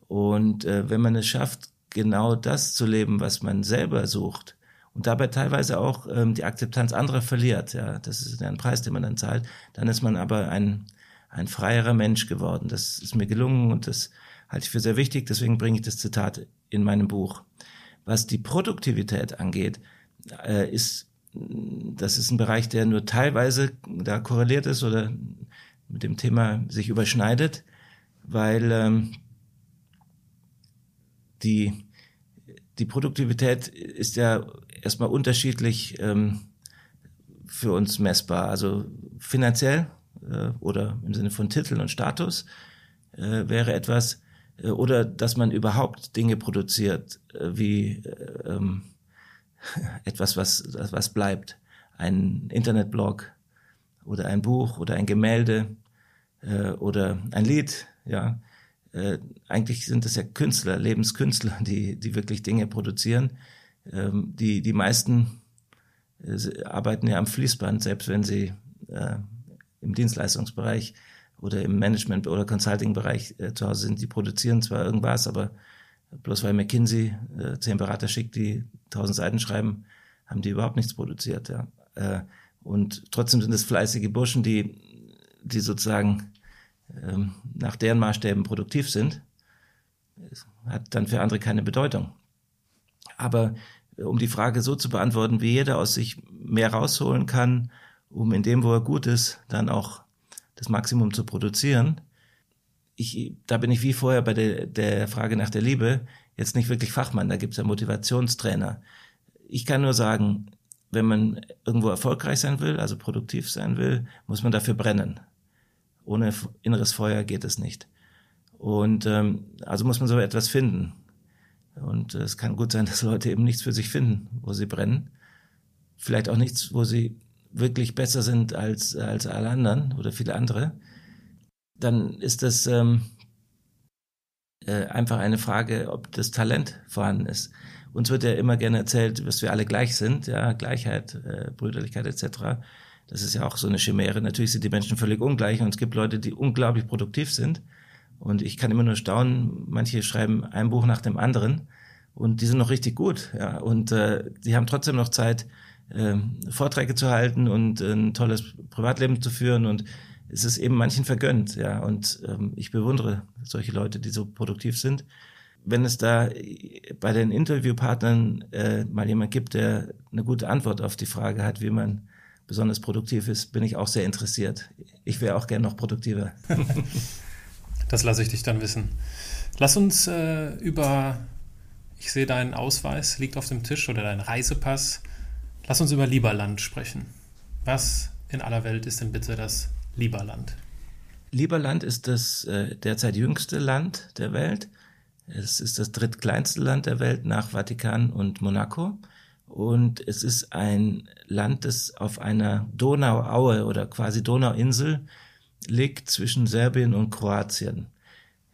Und äh, wenn man es schafft, genau das zu leben, was man selber sucht, und dabei teilweise auch ähm, die Akzeptanz anderer verliert, ja, das ist ein Preis, den man dann zahlt, dann ist man aber ein, ein freierer Mensch geworden. Das ist mir gelungen und das halte ich für sehr wichtig, deswegen bringe ich das Zitat in meinem Buch. Was die Produktivität angeht, äh, ist, das ist ein Bereich, der nur teilweise da korreliert ist oder mit dem Thema sich überschneidet, weil ähm, die, die Produktivität ist ja erstmal unterschiedlich ähm, für uns messbar. Also finanziell äh, oder im Sinne von Titeln und Status äh, wäre etwas, äh, oder dass man überhaupt Dinge produziert, äh, wie äh, ähm, etwas, was, was bleibt. Ein Internetblog oder ein Buch oder ein Gemälde äh, oder ein Lied, ja. Äh, eigentlich sind es ja Künstler, Lebenskünstler, die, die wirklich Dinge produzieren ähm, die, die meisten äh, arbeiten ja am Fließband, selbst wenn sie äh, im Dienstleistungsbereich oder im Management- oder Consulting-Bereich äh, zu Hause sind. Die produzieren zwar irgendwas, aber bloß weil McKinsey äh, zehn Berater schickt, die tausend Seiten schreiben, haben die überhaupt nichts produziert. Ja. Äh, und trotzdem sind es fleißige Burschen, die, die sozusagen ähm, nach deren Maßstäben produktiv sind. Das hat dann für andere keine Bedeutung. Aber um die Frage so zu beantworten, wie jeder aus sich mehr rausholen kann, um in dem, wo er gut ist, dann auch das Maximum zu produzieren. Ich, da bin ich wie vorher bei der, der Frage nach der Liebe jetzt nicht wirklich Fachmann, da gibt es ja Motivationstrainer. Ich kann nur sagen, wenn man irgendwo erfolgreich sein will, also produktiv sein will, muss man dafür brennen. Ohne inneres Feuer geht es nicht. Und ähm, also muss man so etwas finden. Und äh, es kann gut sein, dass Leute eben nichts für sich finden, wo sie brennen. Vielleicht auch nichts, wo sie wirklich besser sind als, als alle anderen oder viele andere. Dann ist das ähm, äh, einfach eine Frage, ob das Talent vorhanden ist. Uns wird ja immer gerne erzählt, dass wir alle gleich sind, ja, Gleichheit, äh, Brüderlichkeit etc. Das ist ja auch so eine Chimäre. Natürlich sind die Menschen völlig ungleich und es gibt Leute, die unglaublich produktiv sind und ich kann immer nur staunen, manche schreiben ein Buch nach dem anderen und die sind noch richtig gut. Ja. Und äh, die haben trotzdem noch Zeit, äh, Vorträge zu halten und äh, ein tolles Privatleben zu führen. Und es ist eben manchen vergönnt. Ja. Und ähm, ich bewundere solche Leute, die so produktiv sind. Wenn es da bei den Interviewpartnern äh, mal jemand gibt, der eine gute Antwort auf die Frage hat, wie man besonders produktiv ist, bin ich auch sehr interessiert. Ich wäre auch gern noch produktiver. Das lasse ich dich dann wissen. Lass uns äh, über, ich sehe deinen Ausweis, liegt auf dem Tisch oder dein Reisepass. Lass uns über Lieberland sprechen. Was in aller Welt ist denn bitte das Lieberland? Liberland ist das äh, derzeit jüngste Land der Welt. Es ist das drittkleinste Land der Welt nach Vatikan und Monaco. Und es ist ein Land, das auf einer Donauaue oder quasi Donauinsel liegt zwischen Serbien und Kroatien.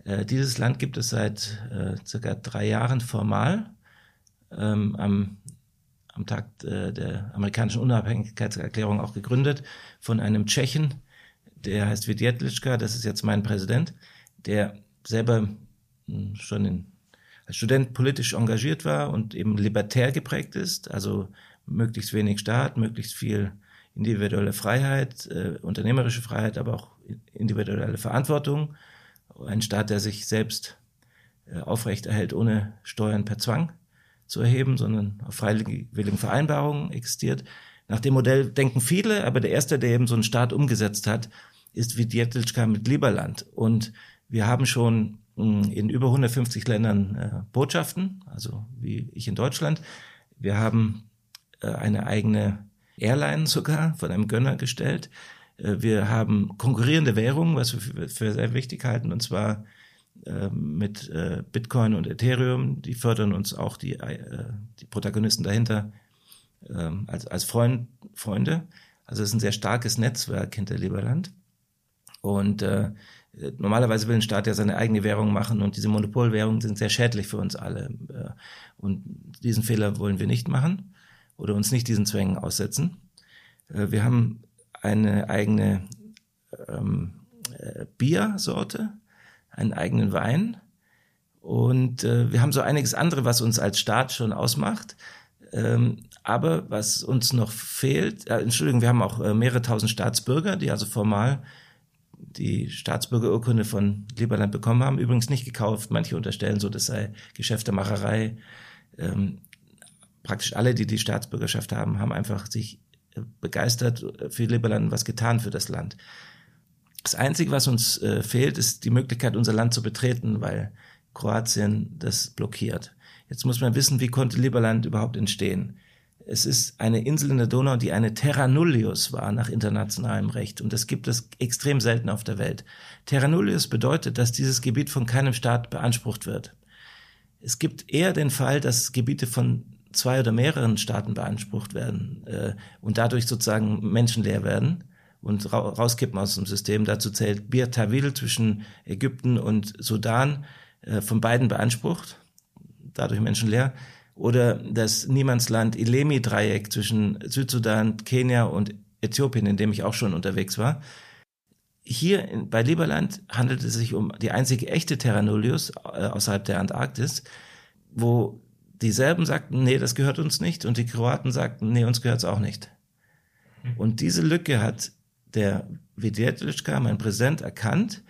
Äh, dieses Land gibt es seit äh, circa drei Jahren formal. Ähm, am, am Tag äh, der amerikanischen Unabhängigkeitserklärung auch gegründet von einem Tschechen, der heißt Wiedjetlička, das ist jetzt mein Präsident, der selber hm, schon in, als Student politisch engagiert war und eben libertär geprägt ist, also möglichst wenig Staat, möglichst viel individuelle Freiheit, äh, unternehmerische Freiheit, aber auch individuelle Verantwortung. Ein Staat, der sich selbst äh, aufrechterhält, ohne Steuern per Zwang zu erheben, sondern auf freiwilligen Vereinbarungen existiert. Nach dem Modell denken viele, aber der erste, der eben so einen Staat umgesetzt hat, ist Wiedjetlichka mit Lieberland. Und wir haben schon hm, in über 150 Ländern äh, Botschaften, also wie ich in Deutschland. Wir haben äh, eine eigene Airline sogar von einem Gönner gestellt. Äh, wir haben konkurrierende Währungen, was wir für sehr wichtig halten, und zwar äh, mit äh, Bitcoin und Ethereum. Die fördern uns auch die, die Protagonisten dahinter ähm, als, als Freund, Freunde. Also es ist ein sehr starkes Netzwerk hinter Liberland. Und äh, normalerweise will ein Staat ja seine eigene Währung machen und diese Monopolwährungen sind sehr schädlich für uns alle. Und diesen Fehler wollen wir nicht machen oder uns nicht diesen Zwängen aussetzen. Wir haben eine eigene ähm, äh, Biersorte, einen eigenen Wein. Und äh, wir haben so einiges andere, was uns als Staat schon ausmacht. Ähm, aber was uns noch fehlt, äh, Entschuldigung, wir haben auch äh, mehrere tausend Staatsbürger, die also formal die Staatsbürgerurkunde von Liberland bekommen haben. Übrigens nicht gekauft. Manche unterstellen so, das sei Geschäftemacherei. Ähm, praktisch alle, die die Staatsbürgerschaft haben, haben einfach sich begeistert für Liberland was getan für das Land. Das Einzige, was uns äh, fehlt, ist die Möglichkeit, unser Land zu betreten, weil Kroatien das blockiert. Jetzt muss man wissen, wie konnte Liberland überhaupt entstehen? Es ist eine Insel in der Donau, die eine Terra Nullius war nach internationalem Recht. Und das gibt es extrem selten auf der Welt. Terra Nullius bedeutet, dass dieses Gebiet von keinem Staat beansprucht wird. Es gibt eher den Fall, dass Gebiete von zwei oder mehreren Staaten beansprucht werden äh, und dadurch sozusagen menschenleer werden und ra rauskippen aus dem System. Dazu zählt Bir Tawil zwischen Ägypten und Sudan, äh, von beiden beansprucht, dadurch menschenleer. Oder das Niemandsland Ilemi-Dreieck zwischen Südsudan, Kenia und Äthiopien, in dem ich auch schon unterwegs war. Hier in, bei Liberland handelt es sich um die einzige echte Terra Nullius äh, außerhalb der Antarktis, wo die Serben sagten, nee, das gehört uns nicht. Und die Kroaten sagten, nee, uns gehört es auch nicht. Mhm. Und diese Lücke hat der Vedjetlička, mein Präsident, erkannt.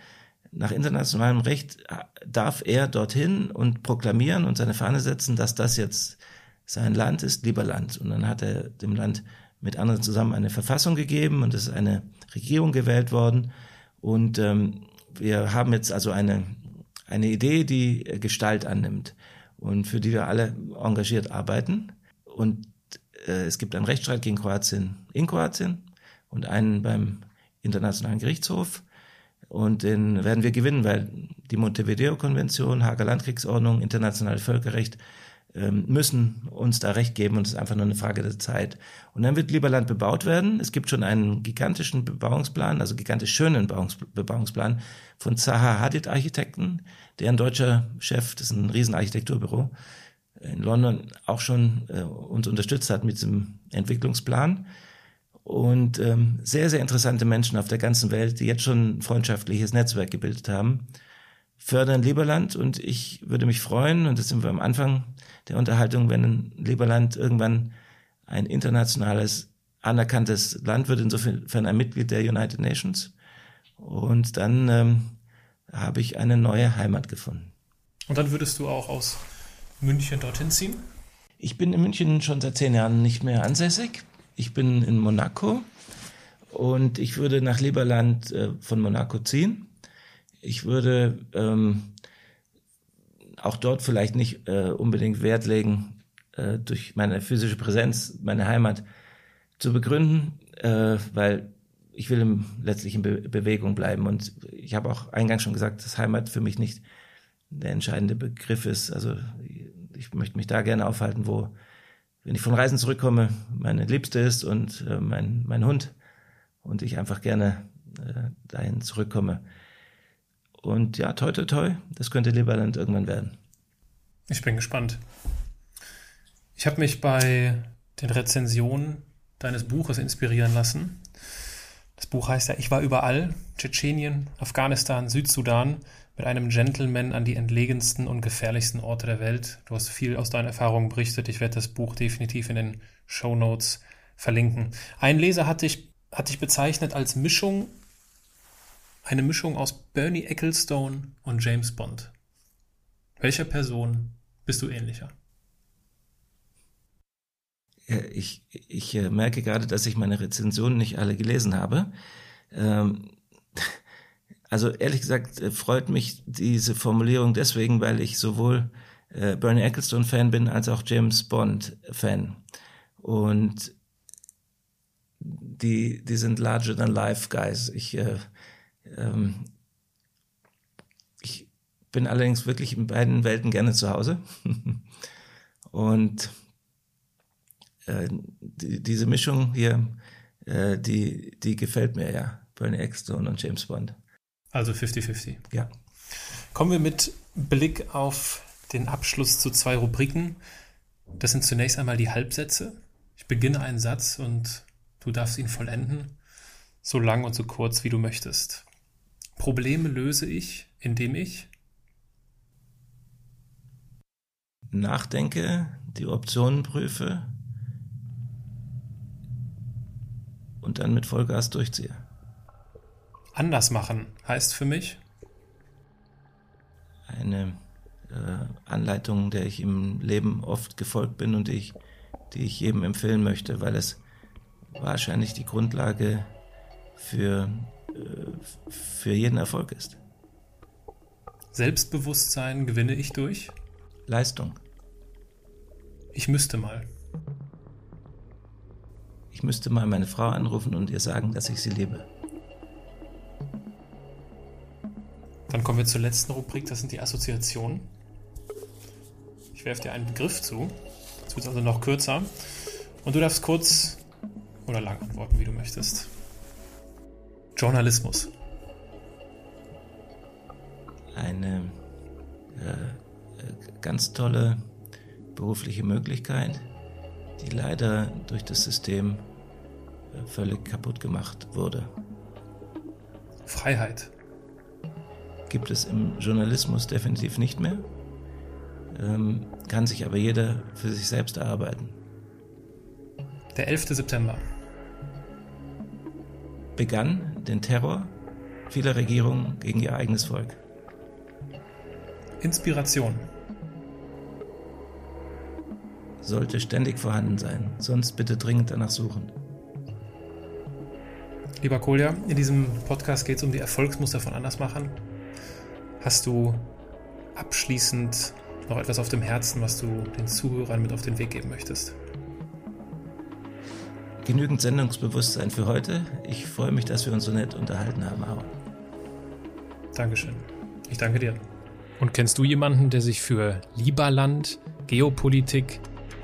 Nach internationalem Recht darf er dorthin und proklamieren und seine Fahne setzen, dass das jetzt sein Land ist, lieber Land. Und dann hat er dem Land mit anderen zusammen eine Verfassung gegeben und es ist eine Regierung gewählt worden. Und ähm, wir haben jetzt also eine, eine Idee, die Gestalt annimmt und für die wir alle engagiert arbeiten. Und äh, es gibt einen Rechtsstreit gegen Kroatien in Kroatien und einen beim Internationalen Gerichtshof. Und den werden wir gewinnen, weil die Montevideo-Konvention, Hager Landkriegsordnung, internationales Völkerrecht müssen uns da Recht geben und es ist einfach nur eine Frage der Zeit. Und dann wird Lieberland bebaut werden. Es gibt schon einen gigantischen Bebauungsplan, also gigantisch schönen Bebauungsplan von Zaha Hadid Architekten, der ein deutscher Chef, das ist ein Riesenarchitekturbüro in London, auch schon äh, uns unterstützt hat mit diesem Entwicklungsplan. Und ähm, sehr, sehr interessante Menschen auf der ganzen Welt, die jetzt schon ein freundschaftliches Netzwerk gebildet haben, fördern Lieberland. Und ich würde mich freuen, und das sind wir am Anfang der Unterhaltung, wenn Lieberland irgendwann ein internationales, anerkanntes Land wird, insofern ein Mitglied der United Nations. Und dann ähm, habe ich eine neue Heimat gefunden. Und dann würdest du auch aus München dorthin ziehen? Ich bin in München schon seit zehn Jahren nicht mehr ansässig. Ich bin in Monaco und ich würde nach Lieberland äh, von Monaco ziehen. Ich würde ähm, auch dort vielleicht nicht äh, unbedingt Wert legen, äh, durch meine physische Präsenz, meine Heimat zu begründen, äh, weil ich will letztlich in Be Bewegung bleiben. Und ich habe auch eingangs schon gesagt, dass Heimat für mich nicht der entscheidende Begriff ist. Also ich möchte mich da gerne aufhalten, wo, wenn ich von Reisen zurückkomme, meine Liebste ist und äh, mein, mein Hund und ich einfach gerne äh, dahin zurückkomme. Und ja, toi, toi, toi, das könnte Liberland irgendwann werden. Ich bin gespannt. Ich habe mich bei den Rezensionen deines Buches inspirieren lassen. Das Buch heißt ja Ich war überall, Tschetschenien, Afghanistan, Südsudan, mit einem Gentleman an die entlegensten und gefährlichsten Orte der Welt. Du hast viel aus deinen Erfahrungen berichtet. Ich werde das Buch definitiv in den Show Notes verlinken. Ein Leser hat dich, hat dich bezeichnet als Mischung, eine Mischung aus Bernie Ecclestone und James Bond. Welcher Person bist du ähnlicher? ich, ich äh, merke gerade, dass ich meine Rezensionen nicht alle gelesen habe. Ähm, also ehrlich gesagt äh, freut mich diese Formulierung deswegen, weil ich sowohl äh, Bernie Ecclestone Fan bin als auch James Bond Fan. Und die, die sind larger than life guys. Ich, äh, ähm, ich bin allerdings wirklich in beiden Welten gerne zu Hause. Und äh, die, diese Mischung hier, äh, die, die gefällt mir ja. Bernie Ecclestone und James Bond. Also 50-50. Ja. Kommen wir mit Blick auf den Abschluss zu zwei Rubriken. Das sind zunächst einmal die Halbsätze. Ich beginne einen Satz und du darfst ihn vollenden, so lang und so kurz wie du möchtest. Probleme löse ich, indem ich nachdenke, die Optionen prüfe und dann mit Vollgas durchziehe. Anders machen heißt für mich? Eine äh, Anleitung, der ich im Leben oft gefolgt bin und die ich, die ich jedem empfehlen möchte, weil es wahrscheinlich die Grundlage für, für jeden Erfolg ist. Selbstbewusstsein gewinne ich durch? Leistung. Ich müsste mal. Ich müsste mal meine Frau anrufen und ihr sagen, dass ich sie liebe. Dann kommen wir zur letzten Rubrik, das sind die Assoziationen. Ich werfe dir einen Begriff zu. Es wird also noch kürzer. Und du darfst kurz oder lang antworten, wie du möchtest. Journalismus. Eine äh, ganz tolle berufliche Möglichkeit die leider durch das System äh, völlig kaputt gemacht wurde. Freiheit. Gibt es im Journalismus definitiv nicht mehr, ähm, kann sich aber jeder für sich selbst erarbeiten. Der 11. September. Begann den Terror vieler Regierungen gegen ihr eigenes Volk. Inspiration sollte ständig vorhanden sein. Sonst bitte dringend danach suchen. Lieber Kolja, in diesem Podcast geht es um die Erfolgsmuster von Andersmachern. Hast du abschließend noch etwas auf dem Herzen, was du den Zuhörern mit auf den Weg geben möchtest? Genügend Sendungsbewusstsein für heute. Ich freue mich, dass wir uns so nett unterhalten haben, Aaron. Dankeschön. Ich danke dir. Und kennst du jemanden, der sich für Lieberland, Geopolitik,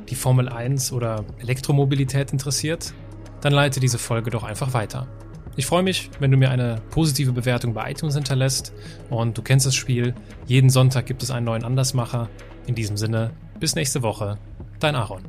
die Formel 1 oder Elektromobilität interessiert, dann leite diese Folge doch einfach weiter. Ich freue mich, wenn du mir eine positive Bewertung bei iTunes hinterlässt und du kennst das Spiel. Jeden Sonntag gibt es einen neuen Andersmacher. In diesem Sinne, bis nächste Woche, dein Aaron.